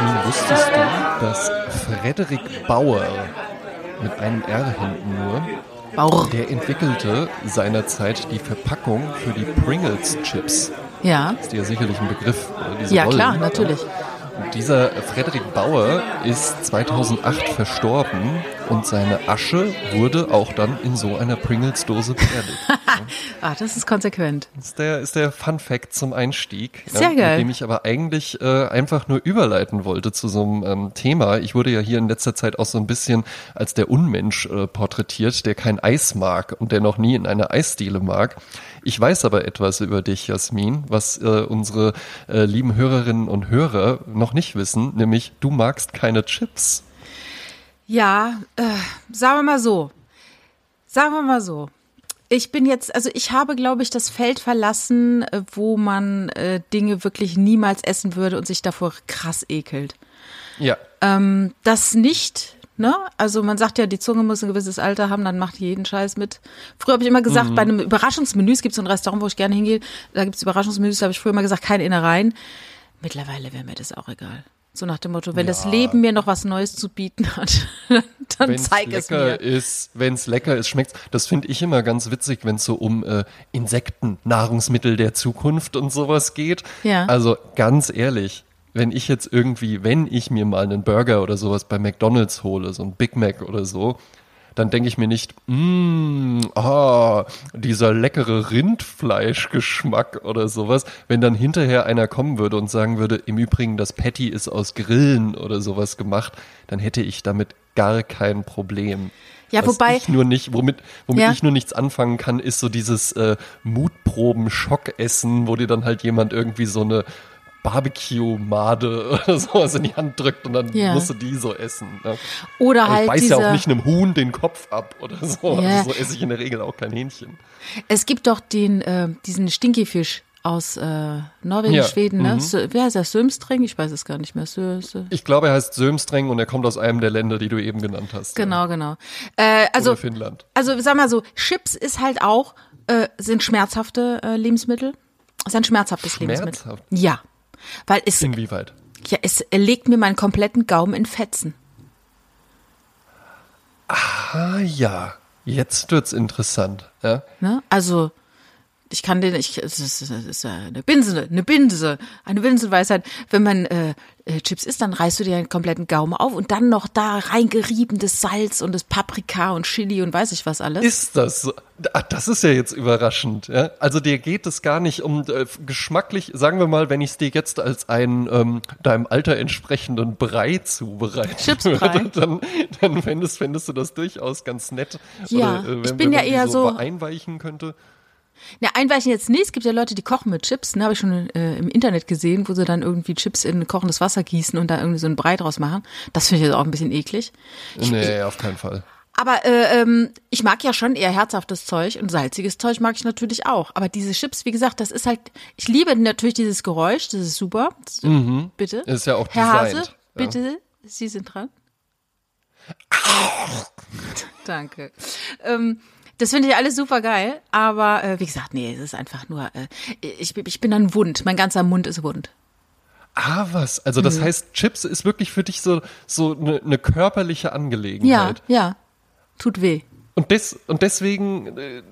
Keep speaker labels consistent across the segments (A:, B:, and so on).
A: Jasmin, wusstest du, dass Frederik Bauer mit einem R hinten nur,
B: Bauer.
A: der entwickelte seinerzeit die Verpackung für die Pringles Chips.
B: Ja.
A: Ist dir ja sicherlich ein Begriff, oder? Diese
B: Ja,
A: Rollen.
B: klar, natürlich.
A: Und dieser Frederik Bauer ist 2008 verstorben und seine Asche wurde auch dann in so einer Pringles-Dose beerdigt.
B: Ah, das ist konsequent.
A: ist der, ist der Fun Fact zum Einstieg.
B: Sehr geil.
A: Mit dem ich aber eigentlich äh, einfach nur überleiten wollte zu so einem ähm, Thema. Ich wurde ja hier in letzter Zeit auch so ein bisschen als der Unmensch äh, porträtiert, der kein Eis mag und der noch nie in einer Eisdiele mag. Ich weiß aber etwas über dich, Jasmin, was äh, unsere äh, lieben Hörerinnen und Hörer noch nicht wissen, nämlich du magst keine Chips.
B: Ja, äh, sagen wir mal so. Sagen wir mal so. Ich bin jetzt, also ich habe, glaube ich, das Feld verlassen, äh, wo man äh, Dinge wirklich niemals essen würde und sich davor krass ekelt.
A: Ja.
B: Ähm, das nicht, ne? Also man sagt ja, die Zunge muss ein gewisses Alter haben, dann macht jeden Scheiß mit. Früher habe ich immer gesagt, bei einem Überraschungsmenü, es gibt so ein Restaurant, wo ich gerne hingehe, da gibt es Überraschungsmenüs, da habe ich früher immer gesagt, keine Innereien. Mittlerweile wäre mir das auch egal. So nach dem Motto, wenn das Leben mir noch was Neues zu bieten hat, dann
A: Wenn's
B: zeig es mir.
A: ist, wenn es lecker ist, schmeckt's. Das finde ich immer ganz witzig, wenn es so um äh, Insekten, Nahrungsmittel der Zukunft und sowas geht.
B: Ja.
A: Also ganz ehrlich, wenn ich jetzt irgendwie, wenn ich mir mal einen Burger oder sowas bei McDonald's hole, so ein Big Mac oder so, dann denke ich mir nicht, mmm, ah, dieser leckere Rindfleischgeschmack oder sowas. Wenn dann hinterher einer kommen würde und sagen würde, im Übrigen, das Patty ist aus Grillen oder sowas gemacht, dann hätte ich damit gar kein Problem.
B: Ja,
A: Was
B: wobei-
A: ich nur nicht, womit, womit
B: Ja.
A: ich nur nichts anfangen kann, ist so dieses äh, Mutproben-Schockessen, wo dir dann halt jemand irgendwie so eine Barbecue-Made oder sowas in die Hand drückt und dann
B: Ja.
A: musst du die so essen. Ne?
B: Oder
A: Aber
B: halt
A: ich beiß
B: diese,
A: ja auch nicht einem Huhn den Kopf ab oder so.
B: Ja.
A: Also so esse ich in der Regel auch kein Hähnchen.
B: es gibt doch den, äh, diesen Stinkefisch aus äh, Norwegen,
A: Ja,
B: Schweden, ne?
A: mhm.
B: Sö- Wer ist das? Sömstring? Ich weiß es gar nicht mehr. Sö, Sö.
A: Ich glaube, er heißt Sömstreng und er kommt aus einem der Länder, die du eben genannt hast.
B: Genau, genau. Äh, also,
A: Oder Finnland.
B: also sag mal so, Chips ist halt auch, äh, sind schmerzhafte äh, Lebensmittel. Ist ein schmerzhaftes Lebensmittel.
A: Schmerzhaft?
B: Ja. Weil es,
A: Inwieweit?
B: ja, es legt mir meinen kompletten Gaumen in Fetzen.
A: Ah ja, jetzt wird's interessant. Ja?
B: Ne? Also, ich kann den, ich, es ist, es ist eine Binse, eine Binse, eine Binsenweisheit. Wenn man äh, äh, Chips isst, dann reißt du dir den kompletten Gaumen auf und dann noch da reingerieben das Salz und das Paprika und Chili und weiß ich was alles.
A: Ist das so? Ah, das ist ja jetzt überraschend. Ja? Also dir geht es gar nicht um äh, geschmacklich, sagen wir mal, wenn ich es dir jetzt als einen ähm, deinem Alter entsprechenden Brei zubereite,
B: Chipsbrei?
A: dann, dann fändest, fändest du das durchaus ganz nett.
B: Ja,
A: Oder, äh, wenn,
B: ich bin
A: wenn
B: ja eher so-
A: einweichen könnte.
B: Ja, einweichen jetzt nicht. Es gibt ja Leute, die kochen mit Chips. Ne, habe ich schon äh, im Internet gesehen, wo sie dann irgendwie Chips in kochendes Wasser gießen und da irgendwie so einen Brei draus machen. Das finde ich jetzt auch ein bisschen eklig.
A: Nee, auf keinen Fall.
B: Aber äh, ähm, ich mag ja schon eher herzhaftes Zeug und salziges Zeug mag ich natürlich auch. Aber diese Chips, wie gesagt, das ist halt, ich liebe natürlich dieses Geräusch, das ist super. Bitte.
A: Ist ja auch
B: Herr Hase,
A: ja.
B: bitte, Sie sind dran. Danke. Ähm, das finde ich alles super geil, aber äh, wie gesagt, nee, es ist einfach nur, äh, ich, bin- ich bin dann wund, mein ganzer Mund ist wund.
A: Ah, was? Also
B: Mhm.
A: das heißt, Chips ist wirklich für dich so so eine ne körperliche
B: Ja,
A: Angelegenheit.
B: ja, tut weh.
A: Und, des, und deswegen, äh,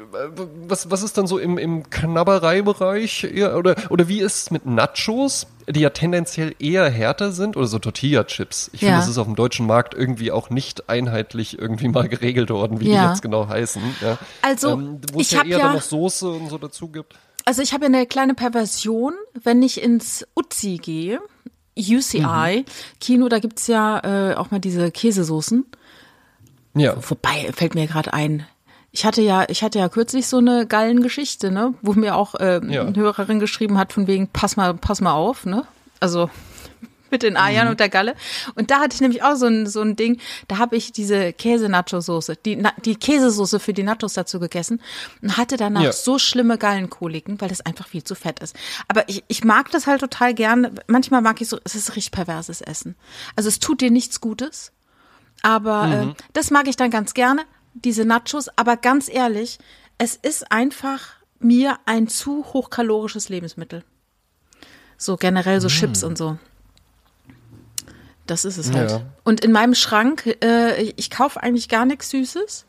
A: was, was ist dann so im, im Knabbereibereich? eher- Oder, oder wie ist es mit Nachos, die ja tendenziell eher härter sind? Oder so Tortilla-Chips? Ich
B: Ja.
A: finde, das ist auf dem deutschen Markt irgendwie auch nicht einheitlich irgendwie mal geregelt worden, wie
B: Ja.
A: die jetzt genau heißen. Ja.
B: Also,
A: ähm, wo es ja eher dann noch Soße und so dazu gibt.
B: Also ich habe ja eine kleine Perversion, wenn ich ins Uzi gehe, UCI, Kino, da gibt's ja äh, auch mal diese Käsesoßen.
A: Ja.
B: Wobei, fällt mir gerade ein, ich hatte ja, ich hatte ja kürzlich so eine geilen Geschichte, ne, wo mir auch äh,
A: Ja.
B: eine Hörerin geschrieben hat, von wegen, pass mal, pass mal auf, ne? Also mit den Eiern und der Galle. Und da hatte ich nämlich auch so ein, so ein Ding, da habe ich diese Käse-Nacho-Soße, die, Na- die Käsesoße für die Nachos dazu gegessen und hatte danach
A: Ja.
B: so schlimme Gallenkoliken, weil das einfach viel zu fett ist. Aber ich, ich mag das halt total gern. Manchmal mag ich so, es ist richtig perverses Essen. Also es tut dir nichts Gutes. Aber
A: Mhm.
B: äh, das mag ich dann ganz gerne, diese Nachos. Aber ganz ehrlich, es ist einfach mir ein zu hochkalorisches Lebensmittel. So generell so Chips und so. Das ist es halt.
A: Ja.
B: Und in meinem Schrank, äh, ich kaufe eigentlich gar nichts Süßes.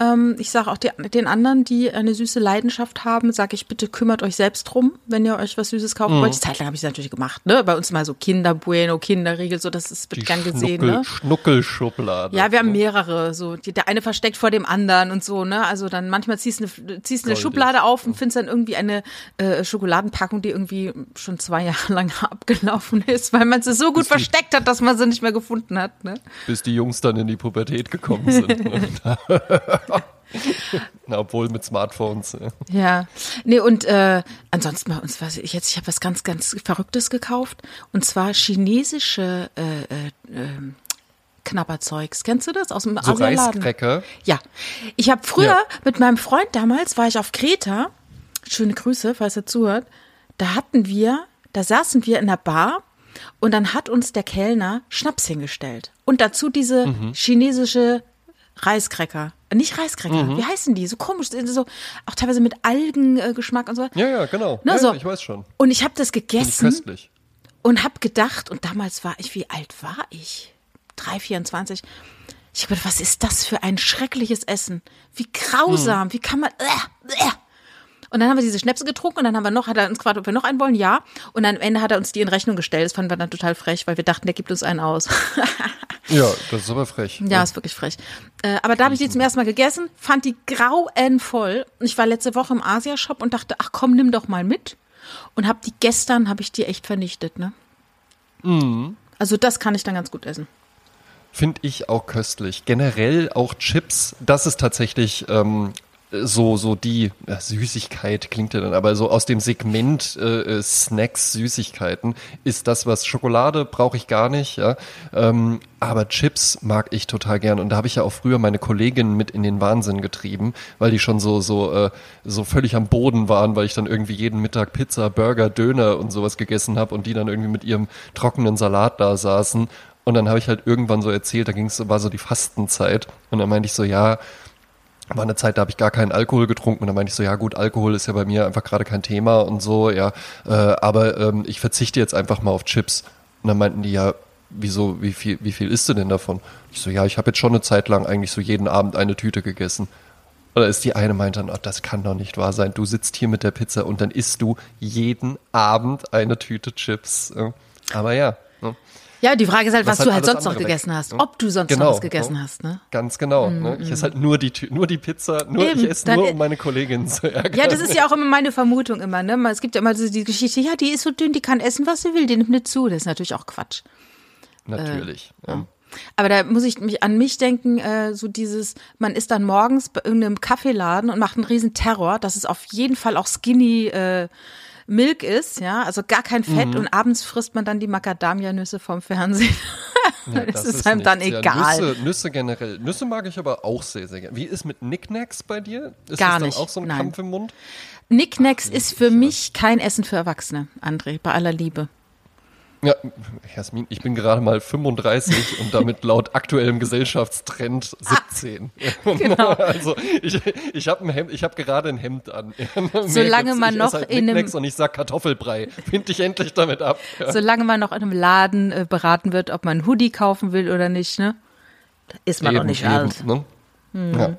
B: Ähm, ich sage auch die, den anderen, die eine süße Leidenschaft haben, sage ich, bitte kümmert euch selbst drum, wenn ihr euch was Süßes kaufen
A: Mhm.
B: wollt. Die Zeit lang habe ich es natürlich gemacht. Ne? Bei uns mal so Kinder Bueno, Kinderriegel, so das ist, wird
A: Die
B: gern gesehen.
A: Schnuckel,
B: Ne?
A: Schnuckelschublade.
B: Ja, wir haben mehrere, so die, der eine versteckt vor dem anderen und so, ne? Also dann manchmal ziehst du eine, ziehst eine
A: Goldig.
B: Schublade auf und findest dann irgendwie eine äh, Schokoladenpackung, die irgendwie schon zwei Jahre lang abgelaufen ist, weil man sie so gut
A: die-
B: versteckt hat, dass man sie nicht mehr gefunden hat, ne?
A: bis die Jungs dann in die Pubertät gekommen sind. ne? Na, obwohl mit Smartphones. ja.
B: Nee, und äh, ansonsten bei uns, was ich jetzt, ich habe was ganz, ganz Verrücktes gekauft. Und zwar chinesische äh, äh, ähm, Knabberzeugs. Kennst du das aus dem
A: So
B: Asialaden?
A: Reiskräcker.
B: Ja. Ich habe früher
A: Ja.
B: mit meinem Freund damals, war ich auf Kreta, schöne Grüße, falls er zuhört, da hatten wir, da saßen wir in der Bar und dann hat uns der Kellner Schnaps hingestellt. Und dazu diese
A: Mhm.
B: chinesische Reiskräcker. Nicht Reiskräcker,
A: Mhm.
B: wie heißen die? So komisch, so, auch teilweise mit Algengeschmack und so.
A: Ja, ja, genau.
B: Na,
A: ja,
B: so.
A: ich weiß schon.
B: Und ich habe das gegessen
A: köstlich.
B: und habe gedacht, und damals war ich, wie alt war ich? 3, 24. Ich habe gedacht, was ist das für ein schreckliches Essen? Wie grausam,
A: Hm.
B: wie kann man. Äh, äh. Und dann haben wir diese Schnäpse getrunken und dann haben wir noch, hat er uns gefragt, ob wir noch einen wollen, ja. Und am Ende hat er uns die in Rechnung gestellt. Das fanden wir dann total frech, weil wir dachten, der gibt uns einen aus.
A: Ja, das ist aber frech.
B: Ja, ist wirklich frech. Äh, aber da habe ich die zum ersten Mal gegessen, fand die grauenvoll. Und ich war letzte Woche im Asia-Shop und dachte, ach komm, nimm doch mal mit. Und habe die gestern, habe ich die echt vernichtet, ne?
A: Mhm.
B: Also das kann ich dann ganz gut essen.
A: Finde ich auch köstlich. Generell auch Chips, das ist tatsächlich ähm, so, so die ja, Süßigkeit klingt ja dann, aber so aus dem Segment äh, äh, Snacks, Süßigkeiten ist das, was Schokolade brauche ich gar nicht, ja. Ähm, aber Chips mag ich total gern. Und da habe ich ja auch früher meine Kolleginnen mit in den Wahnsinn getrieben, weil die schon so, so, äh, so völlig am Boden waren, weil ich dann irgendwie jeden Mittag Pizza, Burger, Döner und sowas gegessen habe und die dann irgendwie mit ihrem trockenen Salat da saßen. Und dann habe ich halt irgendwann so erzählt, da ging's, war so die Fastenzeit. Und dann meinte ich so, ja, war eine Zeit, da habe ich gar keinen Alkohol getrunken. Und dann meinte ich so, ja gut, Alkohol ist ja bei mir einfach gerade kein Thema und so, ja. Äh, aber ähm, ich verzichte jetzt einfach mal auf Chips. Und dann meinten die, ja, wieso, wie viel, wie viel isst du denn davon? Ich so, ja, ich habe jetzt schon eine Zeit lang eigentlich so jeden Abend eine Tüte gegessen. Oder ist die eine meint dann, oh, das kann doch nicht wahr sein. Du sitzt hier mit der Pizza und dann isst du jeden Abend eine Tüte Chips. Aber ja.
B: Ja, die Frage ist halt, was,
A: Was
B: du
A: halt
B: sonst noch gegessen
A: weg,
B: hast. Ob du sonst
A: Genau,
B: noch was gegessen
A: ne?
B: hast, ne?
A: Ganz genau. Ne? Ich esse halt nur die, nur die Pizza, nur
B: Eben,
A: ich esse nur, um meine Kollegin zu ärgern.
B: Ja, das ist ja auch immer meine Vermutung immer, ne? Es gibt ja immer so die Geschichte, ja, die ist so dünn, die kann essen, was sie will, die nimmt nicht zu. Das ist natürlich auch Quatsch.
A: Natürlich. ja.
B: Aber da muss ich mich an mich denken, äh, so dieses, man ist dann morgens bei irgendeinem Kaffeeladen und macht einen riesen Terror, dass es auf jeden Fall auch Skinny äh, Milk ist, ja, also gar kein Fett
A: Mhm.
B: und abends frisst man dann die Macadamia-Nüsse vom Fernsehen.
A: Ja,
B: das, ist einem dann
A: nichts.
B: egal.
A: Ja, Nüsse, Nüsse generell. Nüsse mag ich aber auch sehr, sehr gerne. Wie ist mit Knickknacks bei dir? Ist
B: Gar
A: das dann
B: nicht,
A: auch so ein
B: nein.
A: Kampf im Mund?
B: Knickknacks ist für mich kein Essen für Erwachsene, André, bei aller Liebe.
A: Ja, Jasmin, ich bin gerade mal 35 und damit laut aktuellem Gesellschaftstrend 17.
B: Genau.
A: Also ich, ich habe ein Hemd, ich habe gerade ein Hemd an.
B: Solange man
A: ich
B: noch
A: halt
B: in einem-
A: und ich sag Kartoffelbrei. Find dich endlich damit ab. Ja.
B: Solange man noch in einem Laden äh, beraten wird, ob man einen Hoodie kaufen will oder nicht, ne? Da ist man doch nicht alt.
A: Ne?
B: Hm.
A: Ja.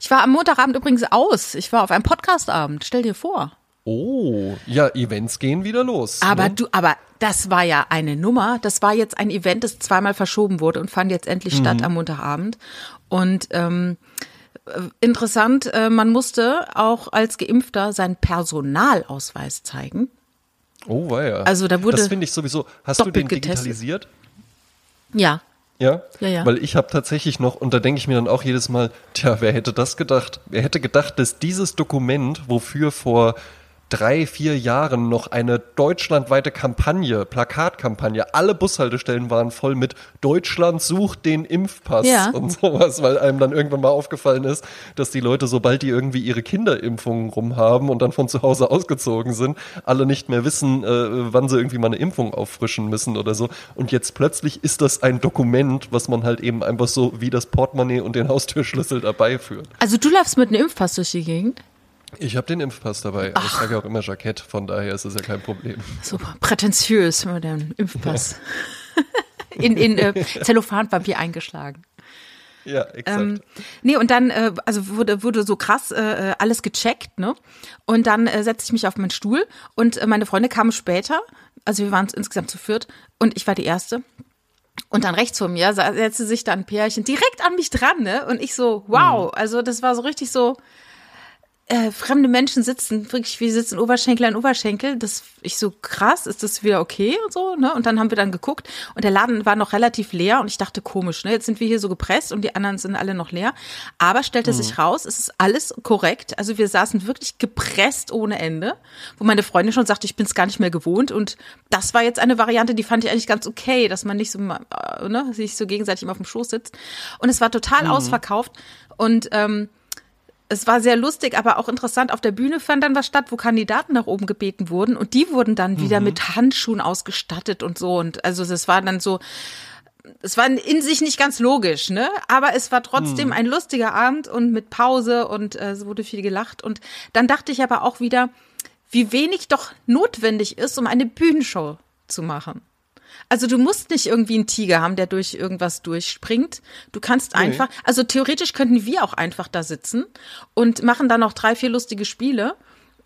B: Ich war am Montagabend übrigens aus. Ich war auf einem Podcastabend. Stell dir vor.
A: Oh, ja, Events gehen wieder los.
B: Aber
A: ne?
B: du, aber das war ja eine Nummer. Das war jetzt ein Event, das zweimal verschoben wurde und fand jetzt endlich
A: Mhm.
B: statt am Montagabend. Und ähm, äh, interessant, äh, man musste auch als Geimpfter seinen Personalausweis zeigen.
A: Oh, war ja.
B: Also da wurde
A: Das finde ich sowieso. Hast du den
B: getestet.
A: digitalisiert?
B: Ja,
A: Ja?
B: Ja, ja.
A: Weil ich habe tatsächlich noch, und da denke ich mir dann auch jedes Mal, tja, wer hätte das gedacht? Wer hätte gedacht, dass dieses Dokument, wofür vor drei, vier Jahren noch eine deutschlandweite Kampagne, Plakatkampagne, alle Bushaltestellen waren voll mit Deutschland sucht den Impfpass
B: Ja.
A: und sowas, weil einem dann irgendwann mal aufgefallen ist, dass die Leute, sobald die irgendwie ihre Kinderimpfungen rumhaben und dann von zu Hause ausgezogen sind, alle nicht mehr wissen, äh, wann sie irgendwie mal eine Impfung auffrischen müssen oder so. Und jetzt plötzlich ist das ein Dokument, was man halt eben einfach so wie das Portemonnaie und den Haustürschlüssel dabei führt.
B: also du läufst mit einem Impfpass durch die Gegend.
A: Ich habe den Impfpass dabei. aber Ich trage ja auch immer Jackett, von daher ist es ja kein Problem.
B: Super, prätentiös mit dem Impfpass. in, in äh, Zellophanpapier eingeschlagen.
A: Ja, exakt.
B: Ähm, nee, und dann, äh, also wurde, wurde so krass äh, alles gecheckt, ne? Und dann äh, setzte ich mich auf meinen Stuhl und äh, meine Freunde kamen später, also wir waren insgesamt zu viert und ich war die Erste. Und dann rechts von mir setzte sich dann ein Pärchen direkt an mich dran, ne? Und ich so, wow, also das war so richtig so, äh, fremde Menschen sitzen, wirklich, wir sitzen Oberschenkel an Oberschenkel. Das ich so krass, ist das wieder okay und so, ne? Und dann haben wir dann geguckt und der Laden war noch relativ leer und ich dachte komisch, ne? Jetzt sind wir hier so gepresst und die anderen sind alle noch leer. Aber stellte mhm. sich raus, es ist alles korrekt. Also wir saßen wirklich gepresst ohne Ende, wo meine Freundin schon sagte, ich bin es gar nicht mehr gewohnt und das war jetzt eine Variante, die fand ich eigentlich ganz okay, dass man nicht so, äh, ne, sich so gegenseitig immer auf dem Schoß sitzt. Und es war total mhm. ausverkauft und ähm, es war sehr lustig, aber auch interessant. Auf der Bühne fand dann was statt, wo Kandidaten nach oben gebeten wurden und die wurden dann wieder mhm. mit Handschuhen ausgestattet und so. Und also das war dann so, es war in sich nicht ganz logisch, ne? Aber es war trotzdem mhm. ein lustiger Abend und mit Pause und äh, es wurde viel gelacht. Und dann dachte ich aber auch wieder, wie wenig doch notwendig ist, um eine Bühnenshow zu machen. Also du musst nicht irgendwie einen Tiger haben, der durch irgendwas durchspringt. Du kannst nee. einfach, also theoretisch könnten wir auch einfach da sitzen und machen dann noch drei, vier lustige Spiele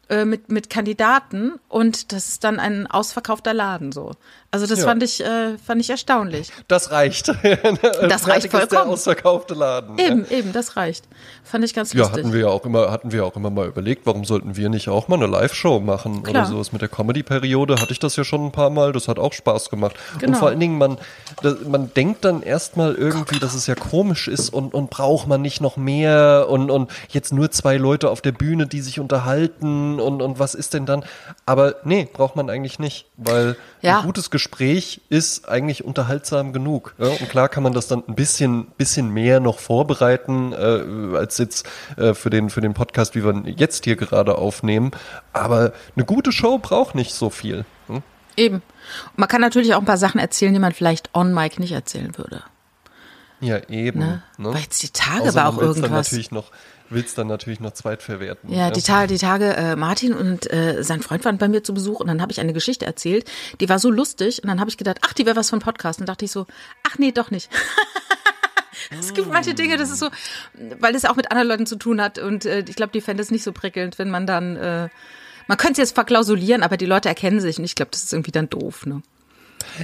B: äh, mit, mit Kandidaten und das ist dann ein ausverkaufter Laden so. Also das ja. fand ich äh, fand ich erstaunlich.
A: Das reicht.
B: das reicht vollkommen.
A: der ausverkaufte Laden.
B: Eben, ja. eben, das reicht. Fand ich ganz lustig.
A: Ja, hatten wir ja auch immer hatten wir auch immer mal überlegt, warum sollten wir nicht auch mal eine Live-Show machen Klar. oder sowas mit der Comedy-Periode hatte ich das ja schon ein paar Mal. Das hat auch Spaß gemacht. Genau. Und vor allen Dingen man man denkt dann erstmal irgendwie, dass es ja komisch ist und und braucht man nicht noch mehr und und jetzt nur zwei Leute auf der Bühne, die sich unterhalten und und was ist denn dann? Aber nee, braucht man eigentlich nicht, weil ja. ein gutes Gespräch ist eigentlich unterhaltsam genug. Ja? Und klar kann man das dann ein bisschen, bisschen mehr noch vorbereiten, äh, als jetzt äh, für, den, für den Podcast, wie wir jetzt hier gerade aufnehmen. Aber eine gute Show braucht nicht so viel. Hm?
B: Eben. Und man kann natürlich auch ein paar Sachen erzählen, die man vielleicht on mic nicht erzählen würde.
A: Ja, eben. Ne?
B: Ne? Weil jetzt die Tage Außer war auch irgendwas.
A: Natürlich noch willst dann natürlich noch zweitverwerten.
B: Ja, die Tage, die Tage, äh, Martin und äh, sein Freund waren bei mir zu Besuch und dann habe ich eine Geschichte erzählt, die war so lustig und dann habe ich gedacht, ach, die wäre was von Podcast und dachte ich so, ach nee, doch nicht. es gibt manche Dinge, das ist so, weil das auch mit anderen Leuten zu tun hat und äh, ich glaube, die fände es nicht so prickelnd, wenn man dann, äh, man könnte es jetzt verklausulieren, aber die Leute erkennen sich und ich glaube, das ist irgendwie dann doof, ne?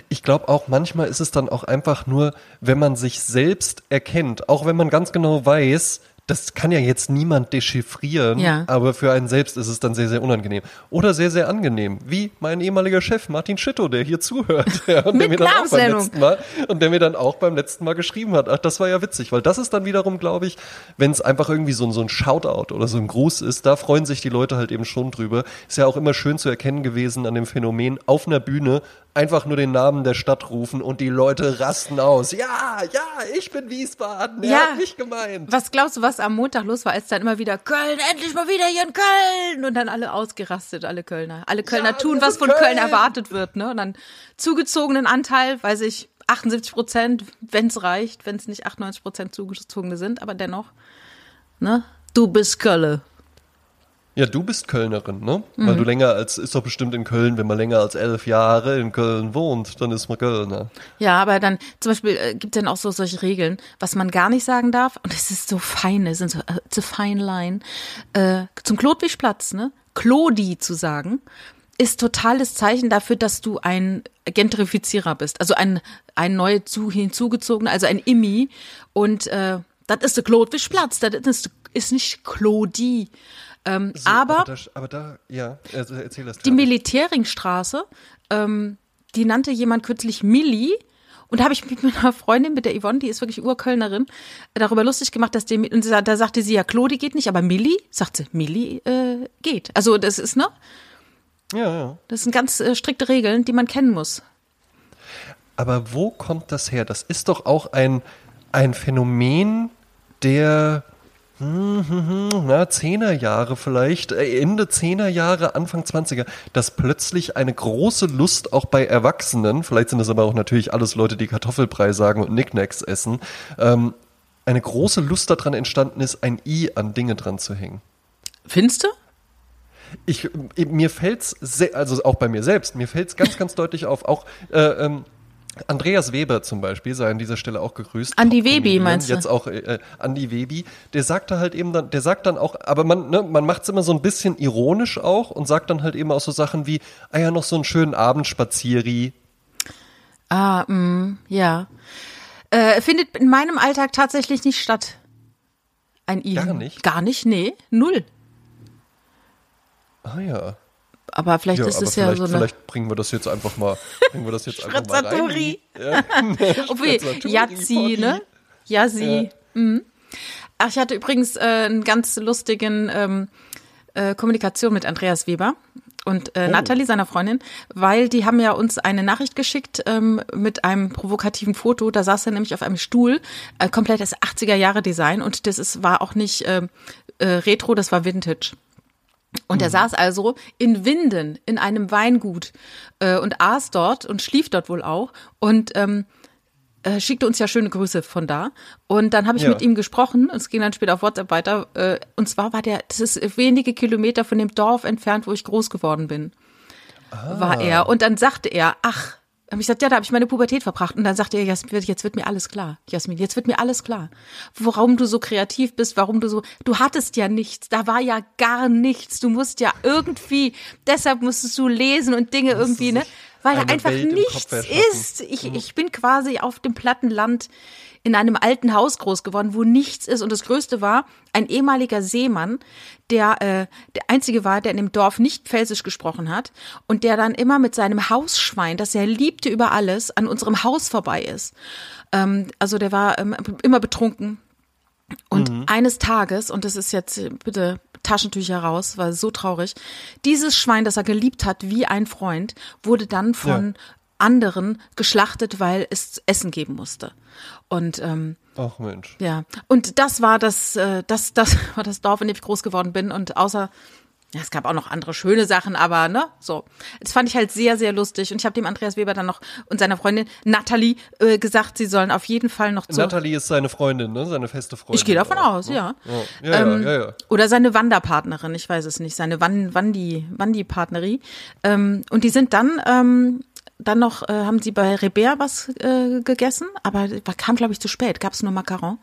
A: Ich glaube auch, manchmal ist es dann auch einfach nur, wenn man sich selbst erkennt, auch wenn man ganz genau weiß, das kann ja jetzt niemand dechiffrieren, ja. aber für einen selbst ist es dann sehr, sehr unangenehm. Oder sehr, sehr angenehm. Wie mein ehemaliger Chef Martin Schitto, der hier zuhört. Ja, und, der mir dann auch beim letzten Mal, und der mir dann auch beim letzten Mal geschrieben hat. Ach, das war ja witzig, weil das ist dann wiederum, glaube ich, wenn es einfach irgendwie so, so ein Shoutout oder so ein Gruß ist, da freuen sich die Leute halt eben schon drüber. Ist ja auch immer schön zu erkennen gewesen an dem Phänomen, auf einer Bühne einfach nur den Namen der Stadt rufen und die Leute rasten aus. Ja, ja, ich bin Wiesbaden. Er ja. hat mich gemeint.
B: Was glaubst du, was am Montag los war, als dann immer wieder Köln, endlich mal wieder hier in Köln und dann alle ausgerastet, alle Kölner. Alle Kölner ja, tun, was von Köln. Köln erwartet wird, ne? Und dann zugezogenen Anteil, weiß ich, 78 Prozent, wenn es reicht, wenn es nicht 98 Prozent zugezogene sind, aber dennoch, ne? Du bist Kölle.
A: Ja, du bist Kölnerin, ne? Mhm. Weil du länger als, ist doch bestimmt in Köln, wenn man länger als elf Jahre in Köln wohnt, dann ist man Kölner.
B: Ja, aber dann, zum Beispiel, äh, gibt es dann auch so solche Regeln, was man gar nicht sagen darf, und es ist so fein, es sind so, äh, it's a fine line, äh, zum Klodwigplatz, ne? Klodi zu sagen, ist totales Zeichen dafür, dass du ein Gentrifizierer bist, also ein, ein neu zu, hinzugezogener, also ein Immi, und, äh, das ist der Klodwigplatz, das ist, ist nicht Klodi. Ähm, so, aber,
A: aber, da, aber da, ja, also erzähl das.
B: Die Militärringstraße, ähm, die nannte jemand kürzlich Milli. Und da habe ich mit meiner Freundin, mit der Yvonne, die ist wirklich Urkölnerin, darüber lustig gemacht, dass die, und da sagte sie, ja, Claudi geht nicht, aber Milli, sagt sie, Milli äh, geht. Also das ist, ne?
A: Ja, ja.
B: Das sind ganz äh, strikte Regeln, die man kennen muss.
A: Aber wo kommt das her? Das ist doch auch ein, ein Phänomen der na, Zehnerjahre vielleicht, äh, Ende Zehnerjahre, Anfang Zwanziger, dass plötzlich eine große Lust auch bei Erwachsenen, vielleicht sind das aber auch natürlich alles Leute, die Kartoffelbrei sagen und Nicknacks essen, ähm, eine große Lust daran entstanden ist, ein I an Dinge dran zu hängen.
B: Findest du?
A: Ich, mir fällt's, also auch bei mir selbst, mir fällt's ganz, ganz deutlich auf, auch, äh, ähm, Andreas Weber zum Beispiel, sei an dieser Stelle auch gegrüßt.
B: Andi Webi, meinst du?
A: Jetzt auch äh, Andi Webi, der sagte halt eben dann, der sagt dann auch, aber man, ne, man macht es immer so ein bisschen ironisch auch und sagt dann halt eben auch so Sachen wie, ah ja, noch so einen schönen Abendspazieri.
B: Ah, mh, ja. Äh, findet in meinem Alltag tatsächlich nicht statt. Ein I.
A: Gar nicht?
B: Gar nicht, nee, null.
A: Ah ja.
B: Aber vielleicht
A: Ja,
B: ist
A: aber
B: es ja so eine
A: vielleicht bringen wir das jetzt einfach mal, bringen wir das jetzt einfach mal rein. Ja.
B: Obwohl, Yazzi, ne? Yazzi. Mhm. Ach, ich hatte übrigens äh, einen ganz lustigen ähm, äh, Kommunikation mit Andreas Weber und
A: Oh.
B: äh, Nathalie, seiner Freundin, weil die haben ja uns eine Nachricht geschickt ähm, mit einem provokativen Foto. Da saß er nämlich auf einem Stuhl, äh, komplettes 80er Jahre Design und das ist, war auch nicht ähm, äh, Retro, das war Vintage. Und er saß also in Winden in einem Weingut äh, und aß dort und schlief dort wohl auch und ähm, äh, schickte uns ja schöne Grüße von da. Und dann habe ich
A: Ja.
B: mit ihm gesprochen. Es ging dann später auf WhatsApp weiter. Äh, und zwar war der, das ist wenige Kilometer von dem Dorf entfernt, wo ich groß geworden bin. War er. Und dann sagte er, ach, habe ich gesagt, ja, da habe ich meine Pubertät verbracht. Und dann sagte er, Jasmin, jetzt wird mir alles klar. Jasmin, jetzt wird mir alles klar. Warum du so kreativ bist, warum du so, du hattest ja nichts. Da war ja gar nichts. Du musst ja irgendwie, deshalb musstest du lesen und Dinge irgendwie, ne? Weil da einfach nichts ist. Ich, ich bin quasi auf dem platten Land in einem alten Haus groß geworden, wo nichts ist. Und das Größte war, ein ehemaliger Seemann, der äh, der einzige war, der in dem Dorf nicht Pfälzisch gesprochen hat und der dann immer mit seinem Hausschwein, das er liebte über alles, an unserem Haus vorbei ist. Ähm, also der war ähm, immer betrunken. Und eines Tages, und das ist jetzt bitte Taschentücher raus, war so traurig, dieses Schwein, das er geliebt hat wie ein Freund, wurde dann von anderen geschlachtet, weil es Essen geben musste. Und ähm,
A: Ach Mensch.
B: ja, und das war das, äh, das, das war das Dorf, in dem ich groß geworden bin. Und außer, ja, es gab auch noch andere schöne Sachen, aber ne, so. Das fand ich halt sehr, sehr lustig. Und ich habe dem Andreas Weber dann noch und seiner Freundin Nathalie äh, gesagt, sie sollen auf jeden Fall noch zu.
A: Nathalie ist seine Freundin, ne? Seine feste Freundin.
B: Ich gehe davon
A: auch,
B: aus,
A: ne?
B: ja.
A: Ja, ja,
B: Ähm,
A: ja, ja.
B: Oder seine Wanderpartnerin, ich weiß es nicht, seine Wan Wandi, Wandi-Partnerie. Ähm, und die sind dann, ähm, dann noch, äh, haben sie bei Rebert was äh, gegessen, aber kam, glaube ich, zu spät, gab es nur Macaron.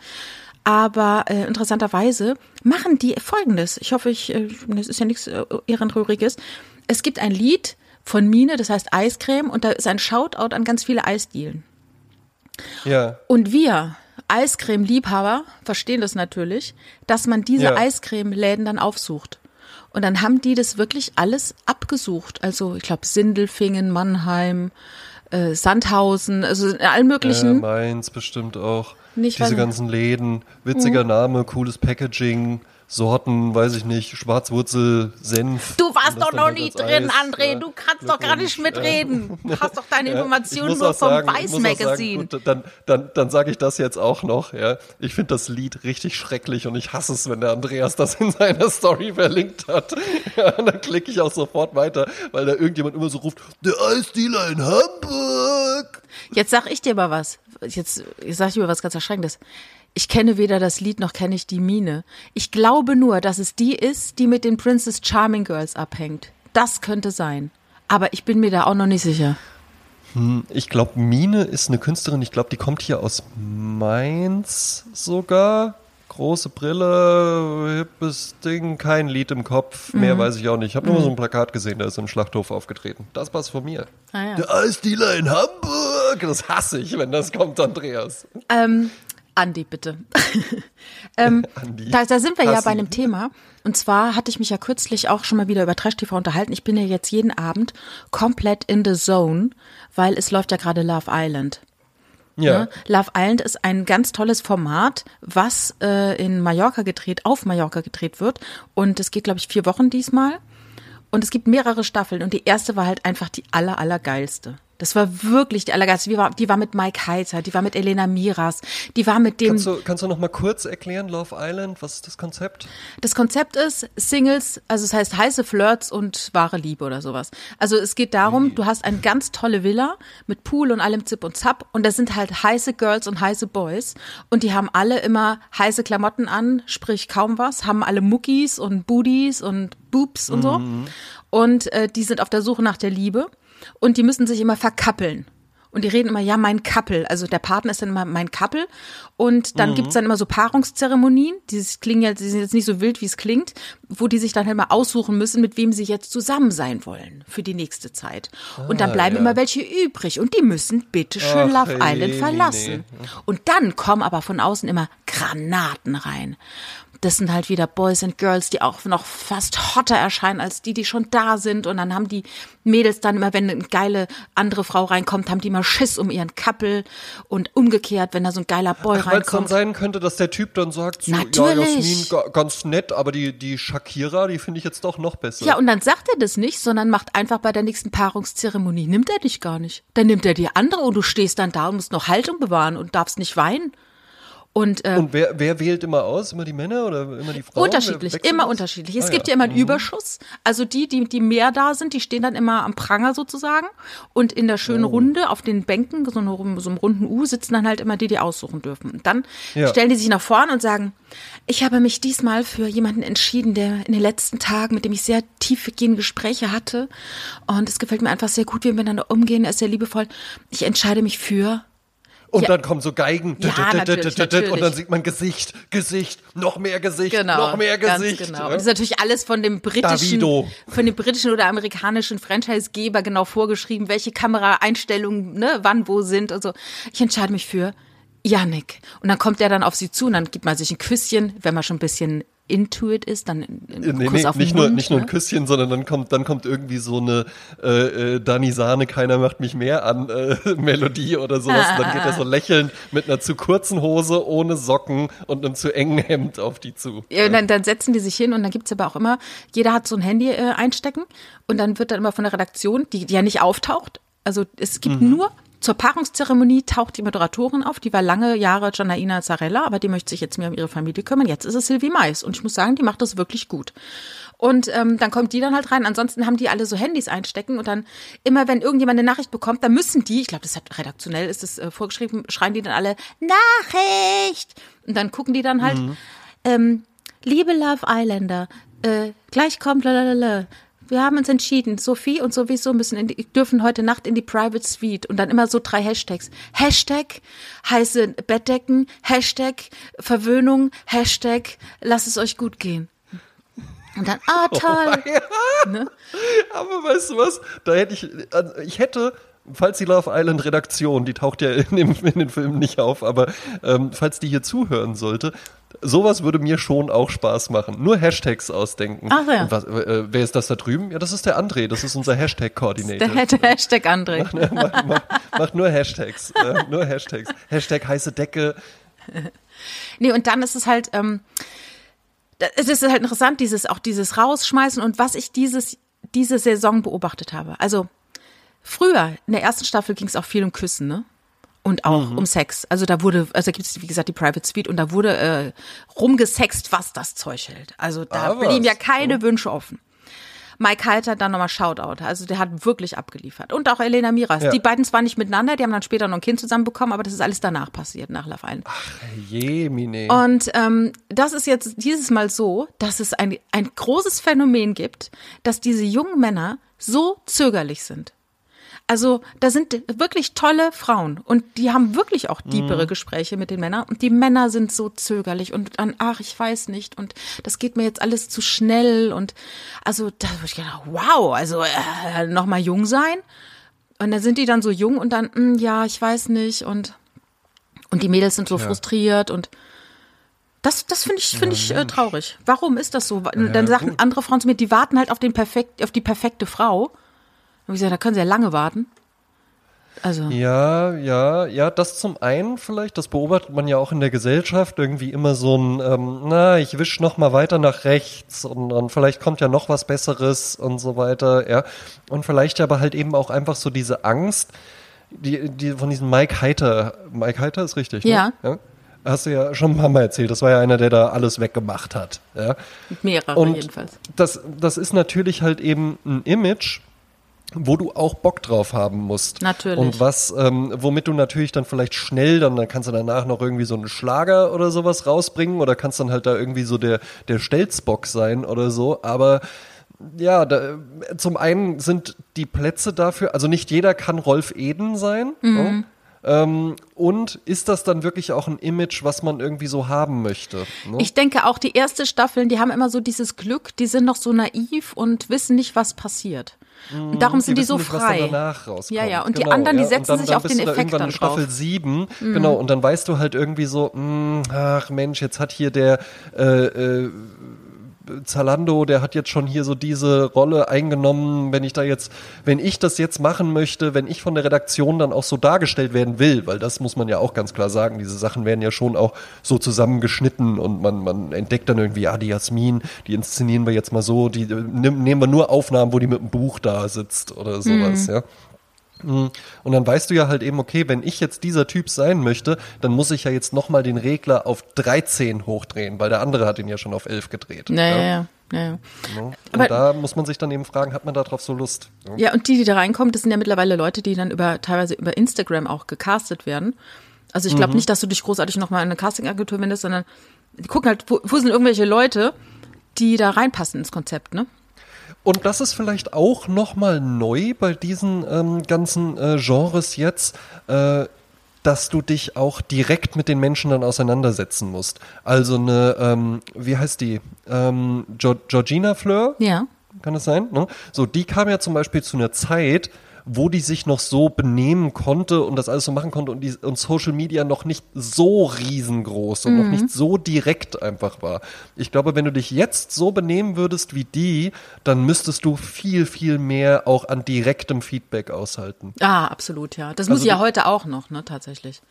B: Aber äh, interessanterweise machen die folgendes. Ich hoffe, ich, äh, das ist ja nichts äh, Ehrenrühriges. Es gibt ein Lied von Mine, das heißt Eiscreme, und da ist ein Shoutout an ganz viele Eisdielen.
A: Ja.
B: Und wir, Eiscreme-Liebhaber, verstehen das natürlich, dass man diese
A: Ja.
B: Eiscreme-Läden dann aufsucht. Und dann haben die das wirklich alles abgesucht. Also ich glaube Sindelfingen, Mannheim, äh, Sandhausen, also in allen möglichen.
A: Mainz bestimmt auch.
B: Nicht,
A: Diese ganzen Läden, witziger
B: Mhm.
A: Name, cooles Packaging, Sorten, weiß ich nicht, Schwarzwurzel, Senf.
B: Du warst doch noch
A: halt
B: nie drin,
A: Eis,
B: André.
A: ja.
B: Du kannst doch gar nicht mitreden. Du hast doch deine Informationen nur vom
A: sagen-
B: Weiß
A: sagen,
B: Magazine.
A: gut, dann dann, dann sage ich das jetzt auch noch. Ja, Ich finde das Lied richtig schrecklich und ich hasse es, wenn der Andreas das in seiner Story verlinkt hat. Ja, und dann klicke ich auch sofort weiter, weil da irgendjemand immer so ruft, der Eisdealer in Hamburg.
B: Jetzt sag ich dir mal was. Jetzt, jetzt sag ich dir mal was ganz Erschreckendes. Ich kenne weder das Lied noch kenne ich die Mine. Ich glaube nur, dass es die ist, die mit den Princess Charming Girls abhängt. Das könnte sein. Aber ich bin mir da auch noch nicht sicher.
A: Ich glaube, Mine ist eine Künstlerin, ich glaube, die kommt hier aus Mainz sogar. Große Brille, hippes Ding, kein Lied im Kopf,
B: Mhm.
A: mehr weiß ich auch nicht. Ich habe nur mal so ein Plakat gesehen, da ist im Schlachthof aufgetreten. Das war's von mir.
B: Ah, ja.
A: Der Eisdealer in Hamburg, das hasse ich, wenn das kommt, Andreas.
B: Ähm, Andi, bitte. ähm,
A: Andi.
B: da, da sind wir ja bei einem Thema. Und zwar hatte ich mich ja kürzlich auch schon mal wieder über Trash TV unterhalten. Ich bin ja jetzt jeden Abend komplett in the zone, weil es läuft ja gerade Love Island.
A: Ja,
B: Ne? Love Island ist ein ganz tolles Format, was äh, in Mallorca gedreht, auf Mallorca gedreht wird. Und es geht, glaube ich, vier Wochen diesmal. Und es gibt mehrere Staffeln. Und die erste war halt einfach die aller, allergeilste. Das war wirklich die allergeilste. Die war, die war mit Mike Heiter, die war mit Elena Miras, die war mit dem.
A: kannst du, kannst du noch mal kurz erklären, Love Island, was ist das Konzept?
B: Das Konzept ist Singles, also es heißt heiße Flirts und wahre Liebe oder sowas. Also es geht darum, du hast eine ganz tolle Villa mit Pool und allem Zip und Zap und das sind halt heiße Girls und heiße Boys und die haben alle immer heiße Klamotten an, sprich kaum was, haben alle Muckis und Booties und Boobs und so und äh, die sind auf der Suche nach der Liebe und die müssen sich immer verkappeln. Und die reden immer, ja, mein Couple. Also der Partner ist dann immer mein Couple. Und dann gibt's dann immer so Paarungszeremonien. Dieses klingen ja, die sind jetzt nicht so wild, wie es klingt, wo die sich dann halt mal aussuchen müssen, mit wem sie jetzt zusammen sein wollen für die nächste Zeit. und dann
A: Ah,
B: bleiben
A: ja.
B: immer welche übrig. Und die müssen bitte schön
A: Ach,
B: Love Island verlassen. Und dann kommen aber von außen immer Granaten rein. Das sind halt wieder Boys and Girls, die auch noch fast hotter erscheinen als die, die schon da sind. Und dann haben die Mädels dann immer, wenn eine geile andere Frau reinkommt, haben die immer Schiss um ihren Couple. Und umgekehrt, wenn da so ein geiler Boy
A: Weil es dann
B: reinkommt.
A: sein könnte, dass der Typ dann sagt, so, ja,
B: Natürlich.
A: Jasmin, ga- ganz nett, aber die, die Shakira, die finde ich jetzt doch noch besser.
B: Ja, und dann sagt er das nicht, sondern macht einfach bei der nächsten Paarungszeremonie, nimmt er dich gar nicht. Dann nimmt er die andere und du stehst dann da und musst noch Haltung bewahren und darfst nicht weinen. Und, äh,
A: Und wer, wer wählt immer aus? Immer die Männer oder immer die Frauen?
B: Unterschiedlich, immer
A: das?
B: unterschiedlich. Es
A: Ah,
B: gibt
A: ja.
B: ja immer einen Überschuss. Also die, die, die mehr da sind, die stehen dann immer am Pranger sozusagen. Und in der
A: Oh.
B: schönen Runde auf den Bänken, so, eine, so einem runden U, sitzen dann halt immer die, die aussuchen dürfen. Und dann
A: Ja.
B: stellen die sich nach vorne und sagen, ich habe mich diesmal für jemanden entschieden, der in den letzten Tagen, mit dem ich sehr tiefgehende Gespräche hatte. Und es gefällt mir einfach sehr gut, wie wir miteinander umgehen. Er ist sehr liebevoll. Ich entscheide mich für
A: Und
B: Ja.
A: dann kommen so Geigen.
B: Ja, natürlich,
A: Und dann
B: natürlich.
A: sieht man Gesicht, Gesicht, noch mehr Gesicht,
B: Genau,
A: noch mehr Gesicht.
B: Genau. Und das ist natürlich alles von dem britischen,
A: Davido.
B: von dem britischen oder amerikanischen Franchisegeber genau vorgeschrieben, welche Kameraeinstellungen, ne, wann wo sind und so. Ich entscheide mich für Yannick. Und dann kommt der dann auf sie zu und dann gibt man sich ein Küsschen, wenn man schon ein bisschen into it ist, dann ein
A: Äh, Nee,
B: Kuss
A: nee,
B: auf den
A: nicht, nur,
B: Mund,
A: nicht nur ein
B: ne?
A: Küsschen, sondern dann kommt, dann kommt irgendwie so eine äh, äh, Dani Sahne, keiner macht mich mehr an äh, Melodie oder sowas. Und dann geht er so lächelnd mit einer zu kurzen Hose, ohne Socken und einem zu engen Hemd auf die zu.
B: Ja, und dann, dann setzen die sich hin und dann gibt's aber auch immer, jeder hat so ein Handy äh, einstecken und dann wird dann immer von der Redaktion, die, die ja nicht auftaucht, also es gibt
A: Mhm.
B: nur zur Paarungszeremonie taucht die Moderatorin auf, die war lange Jahre Janaina Zarella, aber die möchte sich jetzt mehr um ihre Familie kümmern. Jetzt ist es Sylvie Mais und ich muss sagen, die macht das wirklich gut. Und ähm, dann kommt die dann halt rein. Ansonsten haben die alle so Handys einstecken und dann immer, wenn irgendjemand eine Nachricht bekommt, dann müssen die, ich glaube, das hat redaktionell ist es äh, vorgeschrieben, schreien die dann alle Nachricht und dann gucken die dann halt ähm, liebe Love Islander, äh, gleich kommt lalalala. Wir haben uns entschieden, Sophie und sowieso müssen in die, dürfen heute Nacht in die Private Suite und dann immer so drei Hashtags. Hashtag heiße Bettdecken, Hashtag Verwöhnung, Hashtag lass es euch gut gehen. Und dann, ah, toll. Ne?
A: Aber weißt du was? Da hätte ich, also ich hätte, falls die Love Island Redaktion, die taucht ja in, dem, in den Filmen nicht auf, aber ähm, falls die hier zuhören sollte, sowas würde mir schon auch Spaß machen. Nur Hashtags ausdenken.
B: Ach ja.
A: Was, äh, wer ist das da drüben? Ja, das ist der André, das ist unser Hashtag-Koordinator.
B: Der hätte Hashtag André.
A: macht, macht, macht nur Hashtags. Äh, nur Hashtags. Hashtag heiße Decke.
B: Nee, und dann ist es halt, ähm, es ist halt interessant, dieses, auch dieses Rausschmeißen und was ich dieses, diese Saison beobachtet habe. Also, früher, in der ersten Staffel ging es auch viel um Küssen, ne? Und auch
A: Mhm.
B: um Sex. Also da wurde, also da gibt es, wie gesagt, die Private Suite und da wurde äh, rumgesext, was das Zeug hält. Also da
A: Ah,
B: blieben ja keine Wünsche offen. Mike Heiter dann nochmal Shoutout. Also der hat wirklich abgeliefert. Und auch Elena Miras.
A: Ja.
B: Die beiden zwar nicht miteinander, die haben dann später noch ein Kind zusammen bekommen, aber das ist alles danach passiert, nach Love Island.
A: Je, Mine.
B: Und ähm, das ist jetzt dieses Mal so, dass es ein, ein großes Phänomen gibt, dass diese jungen Männer so zögerlich sind. Also da sind wirklich tolle Frauen und die haben wirklich auch diepere Gespräche mit den Männern und die Männer sind so zögerlich und dann, ach, ich weiß nicht und das geht mir jetzt alles zu schnell und also da würde ich gedacht, wow, also äh, noch mal jung sein und dann sind die dann so jung und dann, mm, ja, ich weiß nicht und und die Mädels sind so frustriert und das, das finde ich, finde ich äh, traurig. Warum ist das so? Dann sagen
A: gut.
B: andere Frauen zu mir, die warten halt auf den perfekt, auf die perfekte Frau. Und ich sage, da können sie ja lange warten. Also,
A: Ja, ja, ja, das zum einen vielleicht, das beobachtet man ja auch in der Gesellschaft, irgendwie immer so ein, ähm, na, ich wisch noch mal weiter nach rechts und, und vielleicht kommt ja noch was Besseres und so weiter, ja. Und vielleicht aber halt eben auch einfach so diese Angst, die, die von diesem Mike Heiter, Mike Heiter ist richtig, ne?
B: Ja.
A: ja? Hast du ja schon ein paar Mal erzählt, das war ja einer, der da alles weggemacht hat, ja.
B: mehrere
A: Und
B: jedenfalls.
A: das, das ist natürlich halt eben ein Image, wo du auch Bock drauf haben musst.
B: Natürlich.
A: Und was, ähm, womit du natürlich dann vielleicht schnell, dann, dann kannst du danach noch irgendwie so einen Schlager oder sowas rausbringen oder kannst dann halt da irgendwie so der, der Stelzbock sein oder so, aber ja, da, zum einen sind die Plätze dafür, also nicht jeder kann Rolf Eden sein.
B: Mhm.
A: Ne? Ähm, und ist das dann wirklich auch ein Image, was man irgendwie so haben möchte? Ne?
B: Ich denke auch, die erste Staffeln, die haben immer so dieses Glück, die sind noch so naiv und wissen nicht, was passiert. Und darum sind die,
A: wissen
B: so
A: nicht,
B: frei. Ja, ja, und die
A: Genau,
B: anderen, die
A: ja.
B: setzen
A: und dann,
B: sich
A: dann
B: auf den Effekt
A: irgendwann
B: dann
A: in Staffel
B: drauf. Mhm.
A: 7, genau, und dann weißt du halt irgendwie so, mh, ach Mensch, jetzt hat hier der äh, äh, Zalando, der hat jetzt schon hier so diese Rolle eingenommen, wenn ich da jetzt, wenn ich das jetzt machen möchte, wenn ich von der Redaktion dann auch so dargestellt werden will, weil das muss man ja auch ganz klar sagen, diese Sachen werden ja schon auch so zusammengeschnitten und man, man entdeckt dann irgendwie, ah, die Jasmin, die inszenieren wir jetzt mal so, die äh, nehmen wir nur Aufnahmen, wo die mit dem Buch da sitzt oder sowas, ja. Mm. Und dann weißt du ja halt eben, okay, wenn ich jetzt dieser Typ sein möchte, dann muss ich ja jetzt nochmal den Regler auf 13 hochdrehen, weil der andere hat ihn ja schon auf 11 gedreht.
B: Ja, ja,
A: ja.
B: ja. ja, ja.
A: Ne? Und
B: Aber-
A: da muss man sich dann eben fragen, hat man darauf so Lust? Ja.
B: Ja, und die, die da reinkommen, das sind ja mittlerweile Leute, die dann über teilweise über Instagram auch gecastet werden. Also ich glaube
A: Mhm.
B: nicht, dass du dich großartig nochmal in eine Castingagentur wendest, sondern die gucken halt, wo, wo sind irgendwelche Leute, die da reinpassen ins Konzept, ne?
A: Und das ist vielleicht auch nochmal neu bei diesen ähm, ganzen äh, Genres jetzt, äh, dass du dich auch direkt mit den Menschen dann auseinandersetzen musst. Also eine, ähm, wie heißt die? Ähm, Georgina Fleur?
B: Ja.
A: Kann das sein? Ne? So, die kam ja zum Beispiel zu einer Zeit, wo die sich noch so benehmen konnte und das alles so machen konnte und, die, und Social Media noch nicht so riesengroß und noch nicht so direkt einfach war. Ich glaube, wenn du dich jetzt so benehmen würdest wie die, dann müsstest du viel, viel mehr auch an direktem Feedback aushalten.
B: Ah, absolut, ja. Das muss
A: Also
B: ich ja heute auch noch, ne, tatsächlich.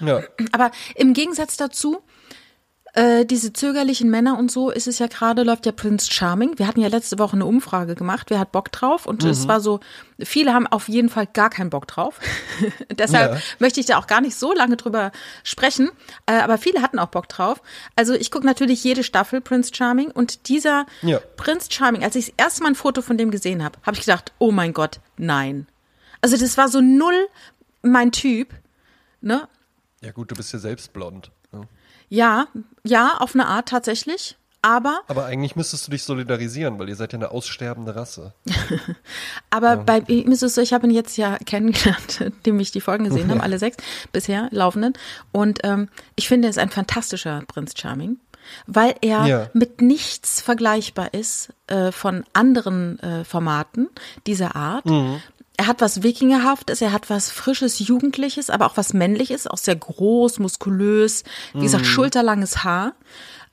A: Ja.
B: Aber im Gegensatz dazu, äh, diese zögerlichen Männer und so ist es ja gerade, läuft ja Prince Charming. Wir hatten ja letzte Woche eine Umfrage gemacht, wer hat Bock drauf? Und
A: Mhm.
B: es war so, viele haben auf jeden Fall gar keinen Bock drauf. Deshalb
A: Ja.
B: möchte ich da auch gar nicht so lange drüber sprechen. Äh, aber viele hatten auch Bock drauf. Also ich gucke natürlich jede Staffel Prince Charming und dieser
A: Ja.
B: Prince Charming, als ich das erste Mal ein Foto von dem gesehen habe, habe ich gedacht, oh mein Gott, nein. Also das war so null mein Typ. Ne?
A: Ja gut, du bist ja selbst blond.
B: Ja, ja, auf eine Art tatsächlich. Aber,
A: Aber eigentlich müsstest du dich solidarisieren, weil ihr seid ja eine aussterbende Rasse.
B: aber bei ihm ist es so, ich habe ihn jetzt ja kennengelernt, dem ich die Folgen gesehen habe, alle sechs bisher laufenden. Und ähm, ich finde, er ist ein fantastischer Prinz Charming, weil er
A: Ja.
B: mit nichts vergleichbar ist äh, von anderen äh, Formaten dieser Art. Er hat was Wikingerhaftes, er hat was Frisches, Jugendliches, aber auch was Männliches, auch sehr groß, muskulös, wie gesagt, schulterlanges Haar.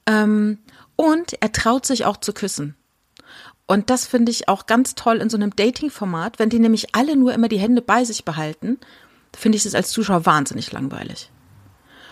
B: Ähm, und er traut sich auch zu küssen. Und das finde ich auch ganz toll in so einem Dating-Format. Wenn die nämlich alle nur immer die Hände bei sich behalten, finde ich das als Zuschauer wahnsinnig langweilig.